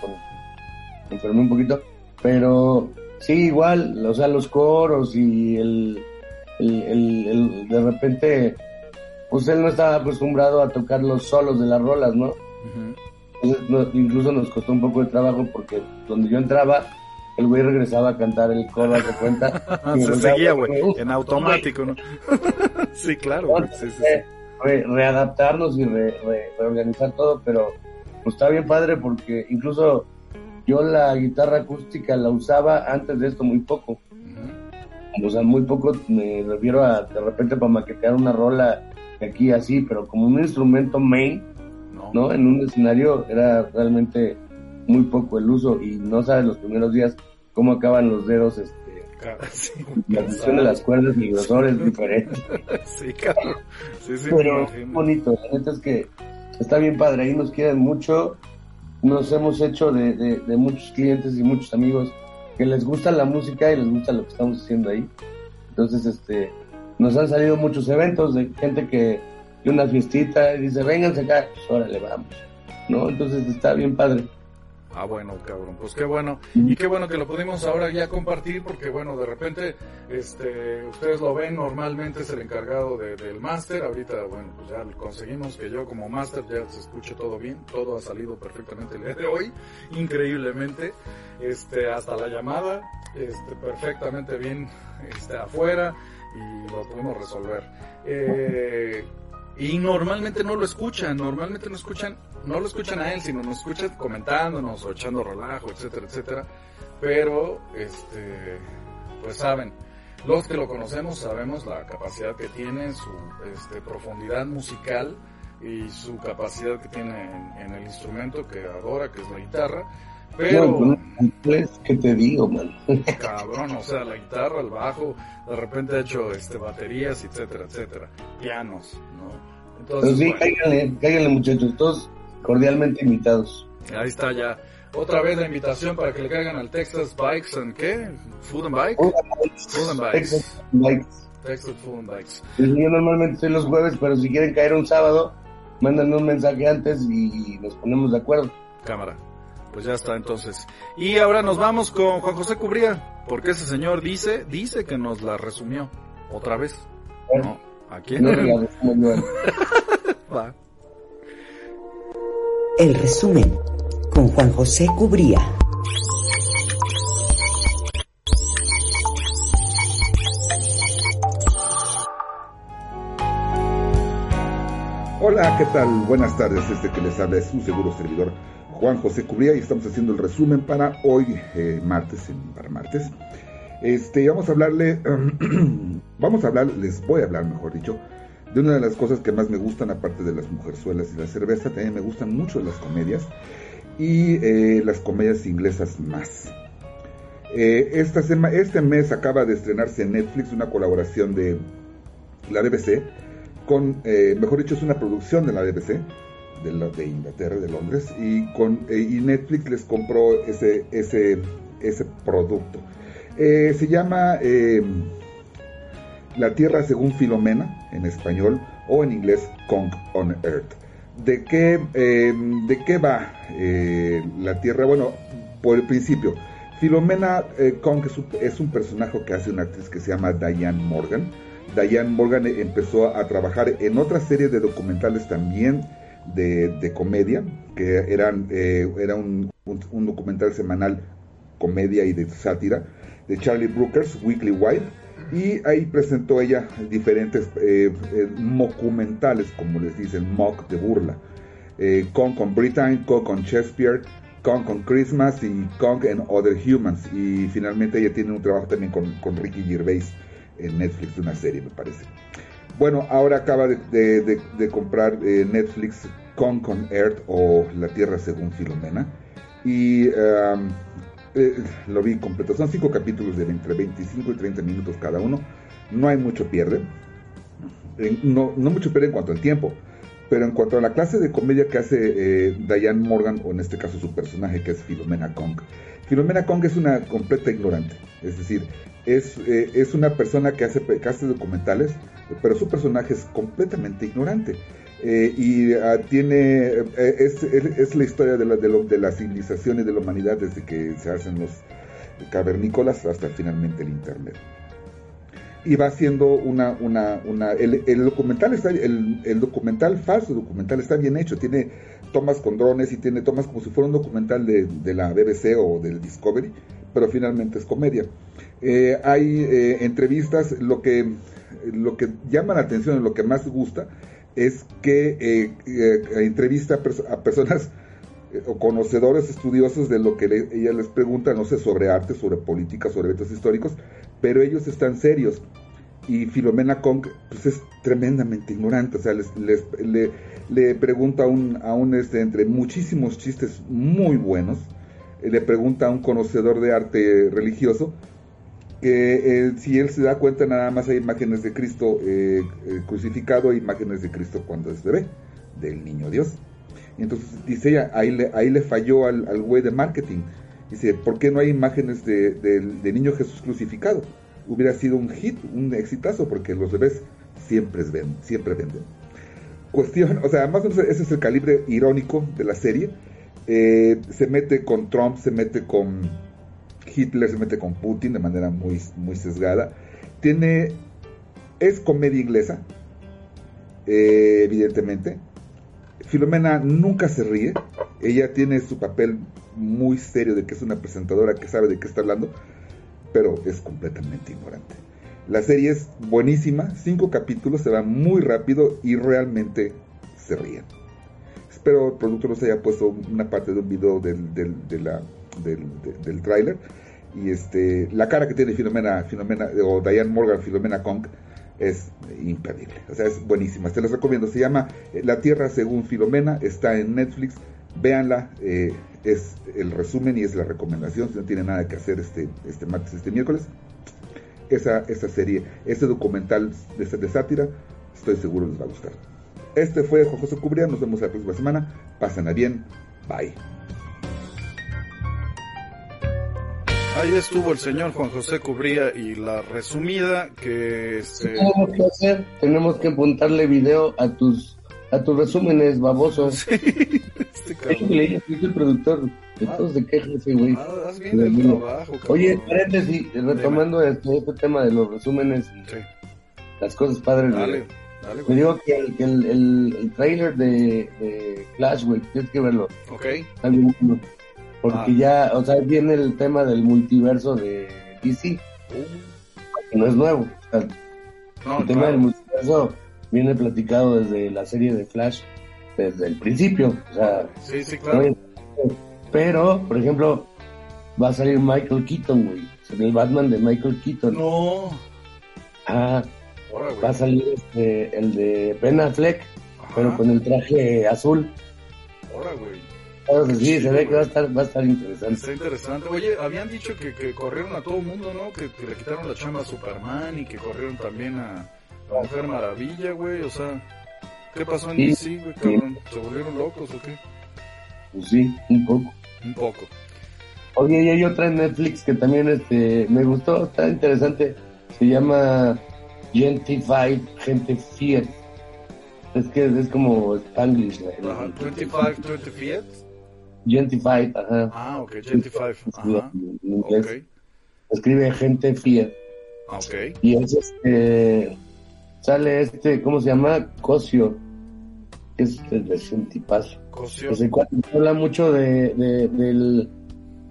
me enfermé un poquito, pero sí, igual, o sea, los coros y el, el, el, el- de repente, pues él no estaba acostumbrado a tocar los solos de las rolas, ¿no? Entonces, no- incluso nos costó un poco de trabajo porque donde yo entraba, el güey regresaba a cantar el coro, <laughs> ¿se cuenta? Se seguía, güey, en automático, ¿no? <laughs> sí, claro, güey, sí, sí, sí. re- readaptarnos y re- re- reorganizar todo, pero pues está bien padre porque incluso yo la guitarra acústica la usaba antes de esto muy poco. O sea, muy poco me refiero a de repente para maquetear una rola de aquí así, pero como un instrumento main, No. En un escenario era realmente muy poco el uso y no sabes los primeros días cómo acaban los dedos, este, sí, la posición de las cuerdas y grosor es diferente. sí, cabrón. Sí, sí, me pero bonito, la neta es que está bien padre, ahí nos quieren mucho, nos hemos hecho de, de- de muchos clientes y muchos amigos que les gusta la música y les gusta lo que estamos haciendo ahí. Entonces, este, nos han salido muchos eventos de gente que y una fiestita, y dice, vénganse acá, pues órale, vamos, ¿no? Entonces está bien padre. Ah, bueno, cabrón, pues qué bueno. Y qué bueno que lo pudimos ahora ya compartir porque, bueno, de repente, este, ustedes lo ven, normalmente es el encargado del máster. Ahorita, bueno, pues ya conseguimos que yo como máster ya se escuche todo bien. Todo ha salido perfectamente el día de hoy, increíblemente. Este, hasta la llamada, este, perfectamente bien, este, afuera y lo pudimos resolver. Eh, y normalmente no lo escuchan, normalmente no escuchan, no lo escuchan a él, sino nos escuchan comentándonos o echando relajo, etcétera, etcétera. Pero, este, pues saben, los que lo conocemos sabemos la capacidad que tiene, su este, profundidad musical y su capacidad que tiene en, el instrumento que adora, que es la guitarra. Pero. pues, ¿qué te digo, man? <laughs> Cabrón, o sea, la guitarra, el bajo, de repente ha hecho este, baterías, etcétera, etcétera. Pianos, ¿no? Entonces, sí, cáiganle, cáiganle, muchachos, todos cordialmente invitados. Ahí está ya. Otra vez la invitación para que le caigan al Texas Bikes and ¿qué? Food and Bike? Food and Bikes. Texas Bikes. Texas Food and Bikes. Yo normalmente estoy los jueves, pero si quieren caer un sábado, mándenme un mensaje antes y nos ponemos de acuerdo. Cámara. Pues ya está entonces. Y ahora nos vamos con Juan José Cubría, porque ese señor dice, dice que nos la resumió otra vez. ¿No? ¿A quién? No, <laughs> Va. El resumen con Juan José Cubría. Hola, ¿qué tal? Buenas tardes. Este que les habla es su seguro servidor Juan José Cubría y estamos haciendo el resumen para hoy, eh, martes, para martes. Este, vamos a hablarle, <clears throat> vamos a hablar, les voy a hablar, mejor dicho, de una de las cosas que más me gustan, aparte de las mujerzuelas y la cerveza, también me gustan mucho las comedias y eh, las comedias inglesas más. Eh, esta este mes acaba de estrenarse en Netflix una colaboración de la BBC con, mejor dicho, es una producción de la BBC de, Inglaterra, de Londres, y, con, eh, y Netflix les compró ese, ese, ese producto. Eh, se llama eh, La Tierra según Filomena, en español, o en inglés Kong on Earth. ¿De qué, ¿de qué va la Tierra? Bueno, por el principio, Filomena Kong es un, es un personaje que hace una actriz que se llama Diane Morgan. Diane Morgan empezó a trabajar en otra serie de documentales también de, comedia, que eran, eh, era un, documental semanal comedia y de sátira, de Charlie Brooker's Weekly Wife, y ahí presentó ella diferentes eh, eh documentales, como les dicen, mock de burla. Eh, con con Britain, con con Shakespeare, con con Christmas y con and Other Humans. Y finalmente ella tiene un trabajo también con, con Ricky Gervais en Netflix, una serie me parece. Bueno, ahora acaba de, comprar eh, Netflix Con Con Earth o La Tierra según Filomena. Y eh, lo vi completo. Son cinco capítulos de entre 25 y 30 minutos cada uno. No hay mucho pierde. no, no mucho pierde en cuanto al tiempo. Pero en cuanto a la clase de comedia que hace eh, Diane Morgan, o en este caso su personaje que es Filomena Kong, Filomena Kong es una completa ignorante. Es decir, es, es una persona que hace, que hace documentales pero su personaje es completamente ignorante. Eh, y ah, tiene eh, es, la historia de la, de, la civilización y de la humanidad desde que se hacen los cavernícolas hasta finalmente el internet y va haciendo una una, una el, documental está el, el, documental falso documental está bien hecho tiene tomas con drones y tiene tomas como si fuera un documental de, de la BBC o del Discovery pero finalmente es comedia. Eh, hay entrevistas lo que lo que llama la atención, lo que más gusta, es que eh, eh, entrevista a, personas eh, o conocedores estudiosos de lo que ella les pregunta, no sé, sobre arte, sobre política, sobre eventos históricos, pero ellos están serios. Y Filomena Kong pues es tremendamente ignorante, o sea, les, le, pregunta a un, a un este, entre muchísimos chistes muy buenos, le pregunta a un conocedor de arte religioso que si él se da cuenta nada más hay imágenes de Cristo eh, eh, crucificado, hay imágenes de Cristo cuando es bebé, del niño Dios. entonces dice ella, ahí le, ahí le falló al, al güey de marketing. Dice, ¿por qué no hay imágenes de, de, niño Jesús crucificado? Hubiera sido un hit, un exitazo, porque los bebés siempre, ven, siempre venden. cuestión, o sea, más o menos ese es el calibre irónico de la serie. Eh, se mete con Trump, se mete con Hitler, se mete con Putin de manera muy, muy sesgada. Tiene, es comedia inglesa, eh, evidentemente. Filomena nunca se ríe, ella tiene su papel muy serio de que es una presentadora que sabe de qué está hablando, pero es completamente ignorante. La serie es buenísima, cinco capítulos, se va muy rápido y realmente se ríen. Espero el productor nos haya puesto una parte de un video del, del, del, tráiler. Y este, la cara que tiene Filomena, Filomena, o Diane Morgan, Filomena Kong, es imperdible. O sea, es buenísima. Se les recomiendo. Se llama eh, La Tierra según Filomena. Está en Netflix. Véanla. Eh, es el resumen y es la recomendación. Si no tiene nada que hacer este, este martes, este miércoles. Esa, esa serie, este documental de, de sátira, estoy seguro les va a gustar. Este fue Juan José Cubría. Nos vemos la próxima semana. Pásenla bien. Bye. Ahí estuvo el señor Juan José Cubría y la resumida que este... ¿Qué tenemos que hacer? Tenemos que apuntarle video a tus a tus resúmenes, babosos. <laughs> Sí, este le el productor. De ah. todos de quejas, güey. Ah, bien el trabajo, Oye, paréntesis, retomando este, este, tema de los resúmenes sí. las cosas padres Dale. Me digo que el, el, el, trailer de, de, Flash, güey, tienes que verlo. Ok. Porque ah. ya, o sea, viene el tema del multiverso de DC. Que no es nuevo. el tema del multiverso viene platicado desde la serie de Flash, desde el principio. O sea, sí, sí, claro. Pero, por ejemplo, va a salir Michael Keaton, güey. El Batman de Michael Keaton. No. Ah, va a salir este, el de Ben Affleck, pero con el traje azul. Ahora, güey. sí, se ve que va a estar, va a estar interesante. Está interesante. Oye, habían dicho que, que corrieron a todo el mundo, ¿no? Que, le quitaron la chamba a Superman y que corrieron también a la Mujer Maravilla, güey. O sea, ¿qué pasó en DC, güey, cabrón? ¿Se volvieron locos o qué? Pues sí, un poco. Un poco. Oye, y hay otra en Netflix que también este, me gustó, está interesante. Se llama Gentified, gente fiat. Es que es como Spanglish. Ajá, 25, 20 fiat. Gentified, ajá. Ah, ok, Gentified. Ajá. En inglés. Okay. Escribe gente fiat. Ah, ok. Y es este. Sale este, ¿cómo se llama? Cosio. Que es el de Gentipaz. Cosio. habla mucho de, de, de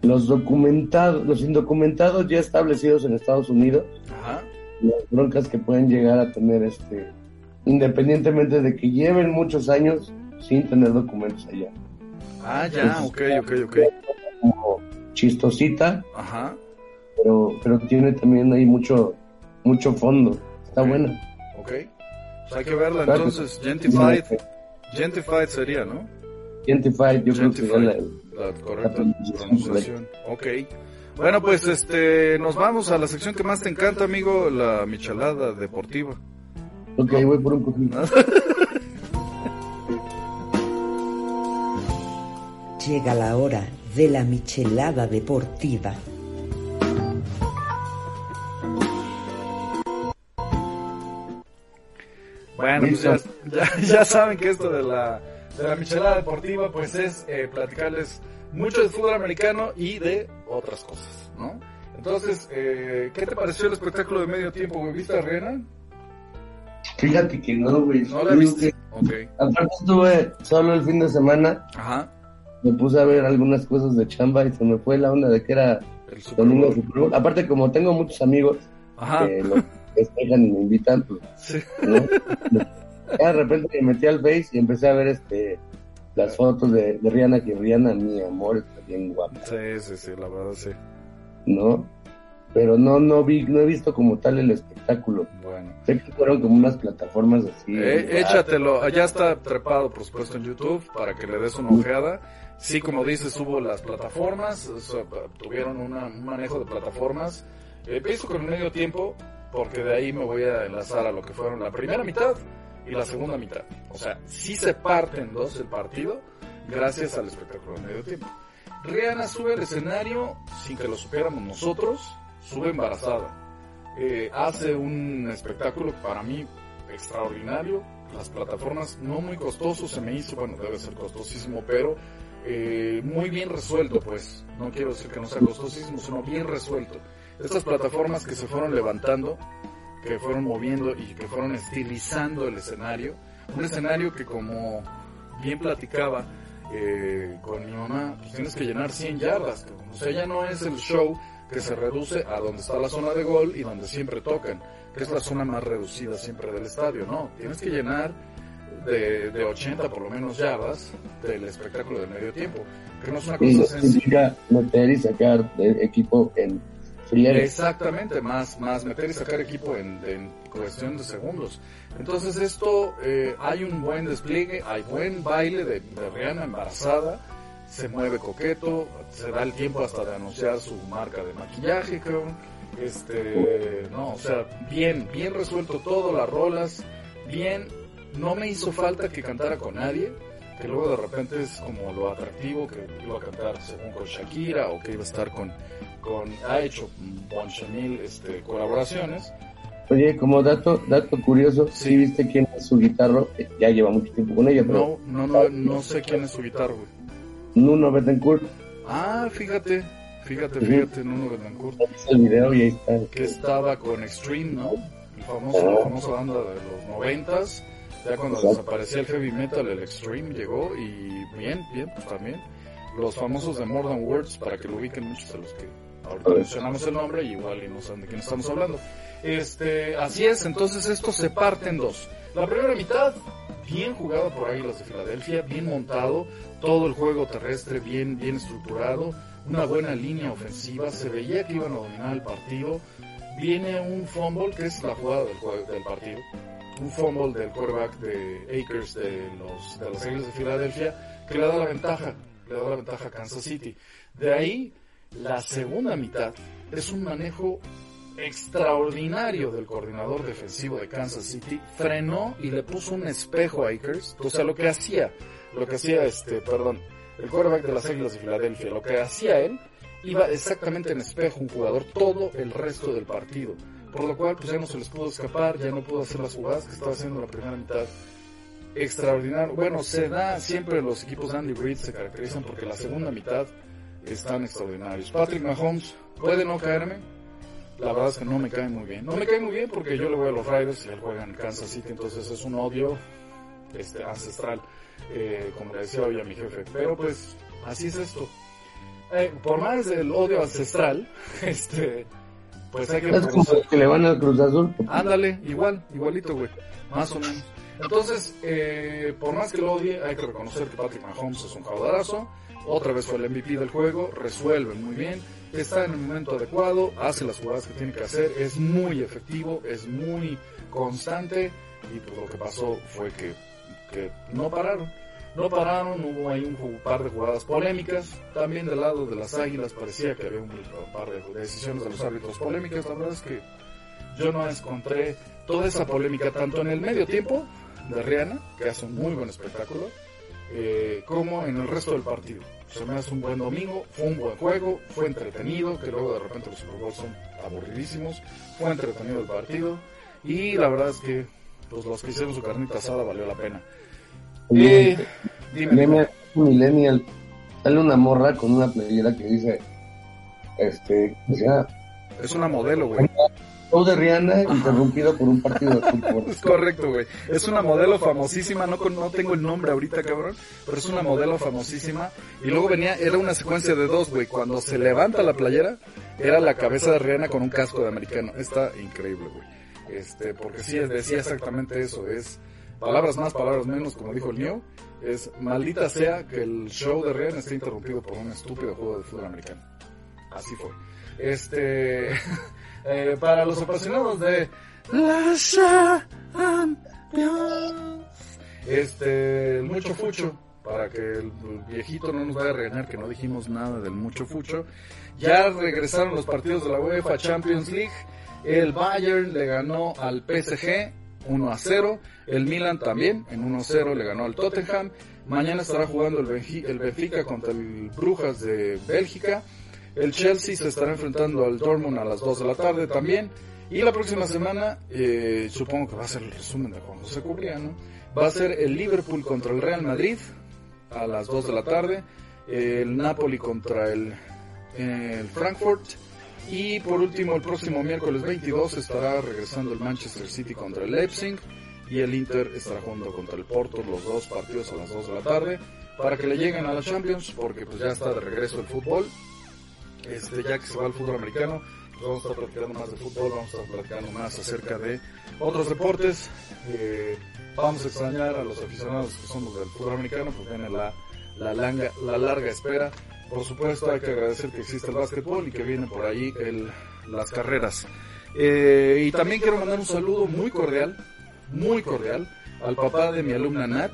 los documentados, los indocumentados ya establecidos en Estados Unidos. Ajá las broncas que pueden llegar a tener este independientemente de que lleven muchos años sin tener documentos allá. Ah, ya, ok, ok, ok. Como chistosita, Ajá. pero pero tiene también ahí mucho mucho fondo. Está buena. Ok. Pues hay que verla entonces. Gentified. Gentified sería, ¿no? Gentified, yo creo que la, la correcta pronunciación. Ok. Bueno, pues este, nos vamos a la sección que más te encanta, amigo, la michelada deportiva. Ok, voy por un poquito. <laughs> Llega la hora de la michelada deportiva. Bueno, pues <laughs> ya, saben que esto de la, de la michelada deportiva pues es eh, platicarles mucho de fútbol americano y de otras cosas, ¿no? Entonces, eh, ¿qué te pareció el espectáculo de medio tiempo, güey? ¿Viste a Rihanna? Fíjate que no, güey. No la viste. Aparte estuve solo el fin de semana. Ajá. Me puse a ver algunas cosas de chamba y se me fue la onda de que era el domingo de Super Bowl. Aparte, como tengo muchos amigos Ajá. que lo festejan y me invitan, pues, sí. ¿no? de repente me metí al Face y empecé a ver este las fotos de, de Rihanna, que Rihanna, mi amor, está bien guapa. Sí, sí, sí, la verdad sí. ¿No? Pero no, no vi, no he visto como tal el espectáculo. Bueno. Sé que fueron como unas plataformas así. Eh, échatelo, ya está trepado por supuesto en YouTube para que le des una ojeada. Sí, como dices, hubo las plataformas, tuvieron un manejo de plataformas. Eh, empiezo con medio tiempo, porque de ahí me voy a enlazar a lo que fueron la primera mitad y la segunda mitad. O sea, sí se parte en dos el partido gracias al espectáculo de medio tiempo. Rihanna sube al escenario sin que lo supiéramos nosotros, sube embarazada. Eh, hace un espectáculo para mí extraordinario, las plataformas, no muy costoso se me hizo, bueno, debe ser costosísimo, pero eh, muy bien resuelto, pues. No quiero decir que no sea costosísimo, sino bien resuelto. Estas plataformas que se fueron levantando, que fueron moviendo y que fueron estilizando el escenario, un escenario que como bien platicaba eh, con mi mamá, pues tienes que llenar 100 yardas, o sea, ya no es el show que se reduce a donde está la zona de gol y donde siempre tocan, que es la zona más reducida siempre del estadio, no, tienes que llenar de, de 80 por lo menos yardas del espectáculo del medio tiempo, que no es una cosa sencilla. meter y sacar equipo en Exactamente, más, más meter y sacar equipo en, en cuestión de segundos. Entonces esto, eh, hay un buen despliegue, hay buen baile de, de Rihanna embarazada, se mueve coqueto, se da el tiempo hasta de anunciar su marca de maquillaje, creo. Este, no, o sea, bien, bien resuelto todo, las rolas, bien, no me hizo falta que cantara con nadie, que luego de repente es como lo atractivo que iba a cantar según con Shakira o que iba a estar con, con ha hecho mil este, colaboraciones. Oye, como dato dato curioso, sí. viste quién es su guitarro, ya lleva mucho tiempo con ella, pero... No, no, no, no sé quién es su guitarro, güey. Nuno Betancourt. Ah, fíjate, fíjate, fíjate, Nuno Betancourt. el video y ahí está. Que estaba con Extreme, ¿no? El famoso, la famosa banda de los noventas ya cuando desaparecía el heavy metal, el extreme llegó y bien, bien, pues también. Los famosos de More Than Words, para que lo ubiquen muchos de los que ahorita mencionamos el nombre, igual y no saben de quién estamos hablando. Este, así es, entonces esto se parte en dos. La primera mitad, bien jugado por Águilas de Filadelfia, bien montado, todo el juego terrestre bien, bien estructurado, una buena línea ofensiva, se veía que iban a dominar el partido. Viene un fumble, que es la jugada del, del partido un fumble del quarterback de Akers de los de las Águilas de Filadelfia que le da la ventaja, le da la ventaja a Kansas City. De ahí la segunda mitad es un manejo extraordinario del coordinador defensivo de Kansas City, frenó y le puso un espejo a Akers, o sea, lo que hacía, lo que hacía este, perdón, el quarterback de las Águilas de Filadelfia, lo que hacía él iba exactamente en espejo un jugador todo el resto del partido por lo cual pues ya no se les pudo escapar, ya no pudo hacer las jugadas que estaba haciendo la primera mitad. Extraordinario. Bueno, se da, siempre los equipos de Andy Reid se caracterizan porque la segunda mitad están extraordinarios. Patrick Mahomes puede no caerme, la verdad es que no me cae muy bien. No me cae muy bien porque yo le voy a los Raiders y él juega en Kansas City, entonces es un odio este, ancestral, eh, como le decía hoy a mi jefe. Pero pues así es esto. Eh, por más del odio ancestral, <laughs> este, pues hay que... Es como que le van al Cruz Azul. Ándale, igual, igualito, güey. Más o menos. Entonces, eh, por más que lo odie, hay que reconocer que Patrick Mahomes es un jugadorazo. Otra vez fue el MVP del juego, resuelve muy bien, está en el momento adecuado, hace las jugadas que tiene que hacer, es muy efectivo, es muy constante y pues lo que pasó fue que, que no pararon no pararon, hubo ahí un par de jugadas polémicas, también del lado de las Águilas parecía que había un par de decisiones de los árbitros polémicas, la verdad es que yo no encontré toda esa polémica tanto en el medio tiempo de Rihanna, que hace un muy buen espectáculo, eh, como en el resto del partido. Se me hace un buen domingo, fue un buen juego, fue entretenido, que luego de repente los Super son aburridísimos, fue entretenido el partido y la verdad es que pues los que hicieron su carnita asada valió la pena. Eh, dime. Millennial, sale una morra con una playera que dice, este, o sea, es una modelo, güey. Show de Rihanna interrumpido por un partido de <laughs> fútbol. es correcto, güey. Es una modelo famosísima, no, no tengo el nombre ahorita, cabrón, pero es una modelo famosísima. Y luego venía, era una secuencia de dos, güey. Cuando se levanta la playera, era la cabeza de Rihanna con un casco de americano. Está increíble, güey. Este, porque sí, decía exactamente eso, es palabras más, palabras menos, como dijo el mío, es maldita sea que el show de Rihanna esté interrumpido por un estúpido juego de fútbol americano. Así fue. Este, <laughs> eh, para los apasionados de la Champions, este, mucho fucho, para que el viejito no nos vaya a regañar que no dijimos nada del mucho fucho. Ya regresaron los partidos de la UEFA Champions League. El Bayern le ganó al PSG 1 a 0. El Milan también en 1 a 0 le ganó al Tottenham. Mañana estará jugando el, Benfica contra el Brujas de Bélgica. El Chelsea se estará enfrentando al Dortmund a las 2 de la tarde también. Y la próxima semana, eh, supongo que va a ser el resumen de Juan José Cubriano, va a ser el Liverpool contra el Real Madrid a las 2 de la tarde, el Napoli contra el Frankfurt y por último el próximo miércoles 22 estará regresando el Manchester City contra el Leipzig y el Inter estará jugando contra el Porto los dos partidos a las 2 de la tarde para que le lleguen a la Champions porque pues ya está de regreso el fútbol. Este ya que se va al fútbol americano pues vamos a estar platicando más de fútbol vamos a estar platicando más acerca de otros deportes. Eh, vamos a extrañar a los aficionados que somos del fútbol americano pues viene la, la, larga, la larga espera por supuesto hay que agradecer que existe el básquetbol y que viene por ahí el, las carreras eh, y también quiero mandar un saludo muy cordial muy cordial al papá de mi alumna Nat,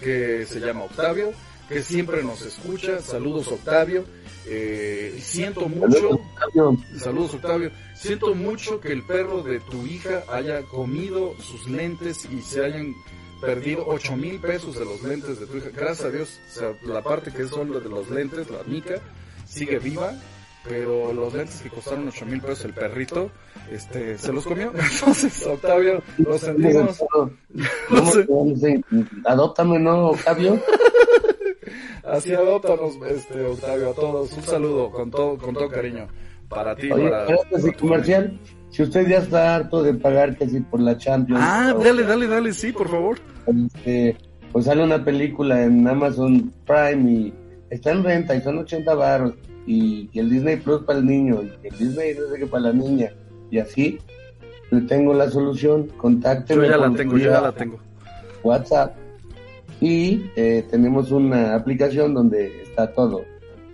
que se llama Octavio, que siempre nos escucha. Saludos Octavio. Eh, siento mucho, saludos Octavio, siento mucho que el perro de tu hija haya comido sus lentes y se hayan perdido ocho mil pesos de los lentes de tu hija. Gracias a Dios, o sea, la parte que es solo de los lentes, la mica, sigue viva pero los lentes que costaron 8 mil pesos el perrito, este, se los comió. <laughs> Entonces, Octavio, lo sentimos. Adóptame, ¿no, Octavio? <laughs> Así adóptanos, este, Octavio, a todos. Un saludo con todo, con todo cariño. Para ti, Oye, para... si comercial, si usted ya está harto de pagar casi por la Champions. Ah, dale, dale, dale, sí, por favor. Este, pues sale una película en Amazon Prime y está en renta y son 80 baros y, y el Disney Plus para el niño y el Disney no sé qué para la niña y así le tengo la solución contácteme Yo ya la tengo, yo ya la tengo. WhatsApp y eh, tenemos una aplicación donde está todo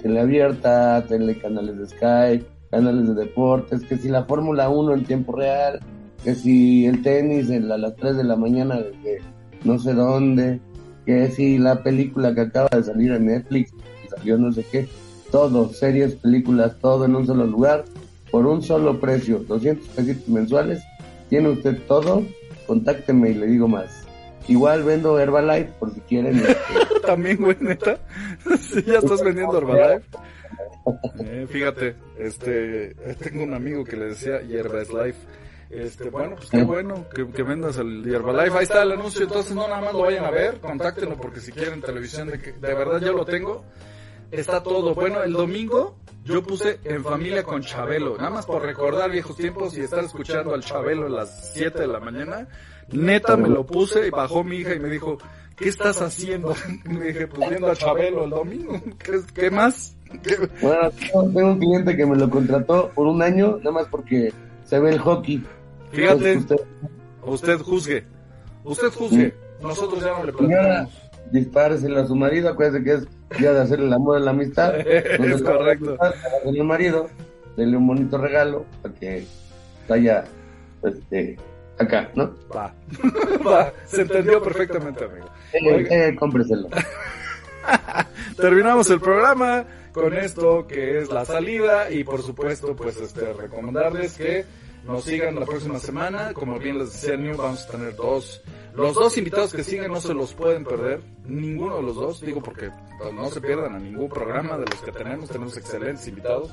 tele abierta, tele canales de Sky canales de deportes, que si la Fórmula 1 en tiempo real, que si el tenis en la- a las 3 de la mañana desde no sé dónde, que si la película que acaba de salir en Netflix y salió no sé qué, todo, series, películas, todo en un solo lugar, por un solo precio, 200 pesitos mensuales, tiene usted todo, contácteme y le digo más. Igual vendo Herbalife por si quieren. este, <laughs> También, güey, neta. Sí, ya estás vendiendo Herbalife. Eh, fíjate, este, tengo un amigo que le decía Hierba es Life. Este, bueno, pues qué bueno que, que vendas el Herbalife. Ahí está el anuncio, entonces no nada más lo vayan a ver, contáctenlo porque si quieren televisión, de, que, de verdad yo lo tengo. Está todo. Bueno, el domingo yo puse en familia con Chabelo, nada más por recordar viejos tiempos y estar escuchando al Chabelo a las 7 de la mañana. Neta me lo puse y bajó mi hija y me dijo, ¿qué estás haciendo? <laughs> Y me dije, pues viendo a Chabelo el domingo. <laughs> ¿Qué, qué más? ¿Qué- Bueno, tengo, tengo un cliente que me lo contrató por un año, nada más porque se ve el hockey. Fíjate, Entonces, usted, usted juzgue. Usted juzgue. Nosotros ya no le platicamos. dispáreselo a su marido, acuérdese que es día de hacerle el amor a la amistad. <laughs> Es correcto. Con el marido, denle un bonito regalo para que vaya, este, acá, ¿no? Va. <laughs> Va. Se entendió perfectamente, amigo. Eh, eh, cómpreselo. <laughs> Terminamos el programa con esto que es la salida y por supuesto pues este recomendarles que nos sigan la próxima semana. Como bien les decía New vamos a tener dos. Los dos invitados que siguen no se los pueden perder. Ninguno de los dos. Digo porque pues, no se pierdan a ningún programa de los que tenemos. Tenemos excelentes invitados.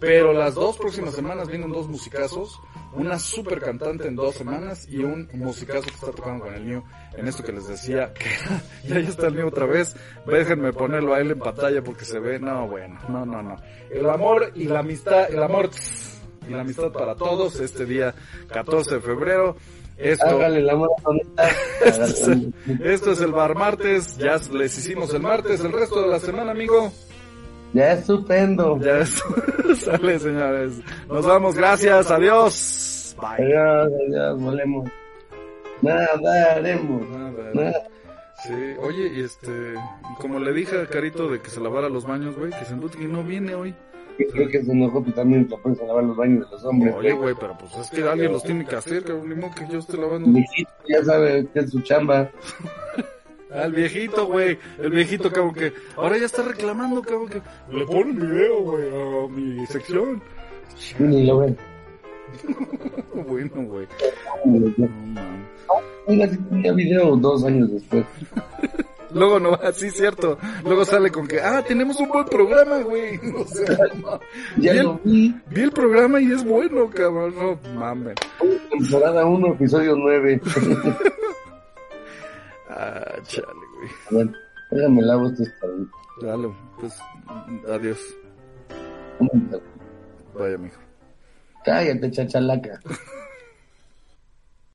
Pero las dos próximas semanas vienen dos musicazos, una super cantante en dos semanas y un musicazo que está tocando con el New. En esto que les decía, que <laughs> ya, ya está el New otra vez, déjenme ponerlo a él en pantalla porque se ve, no bueno, no, no, no. El amor y la amistad, el amor. tss, y la amistad para todos este día 14 de febrero. Esto, esto, es el, esto es el bar martes, ya les hicimos el martes, el resto de la semana, amigo. Ya es estupendo. Ya es- <laughs> sale, señores. Nos vamos, gracias, adiós. Bye. Adiós, adiós, volemos. Nada haremos. Nada. Nada. Sí, oye, y este, como le dije a Carito de que se lavara los baños, güey, que se embute que no viene hoy. Creo que se enojó que también te pones a lavar los baños de los hombres. Oye, güey, pero pues es que alguien los tiene que hacer, cabrón, que yo esté lavando. Mi hijito ya sabe que es su chamba. <laughs> Al viejito, güey, el viejito, cabrón, que ahora ya está reclamando, cabrón, que le pone un video, güey, a mi sección. Ni lo ven. <laughs> Bueno, güey. Mira, si tenía video dos años después. <laughs> Luego no va, <laughs> sí, cierto. Luego sale con que, ah, tenemos un buen programa, güey. <laughs> O sea, no. <laughs> Ya vi, el, lo vi. vi el programa y es bueno, cabrón. No mames. Temporada 1, episodio 9. Ah, chale, güey. A ver, déjame lavo este espadito. Dale, pues, adiós. Vaya, mijo. Cállate, chachalaca.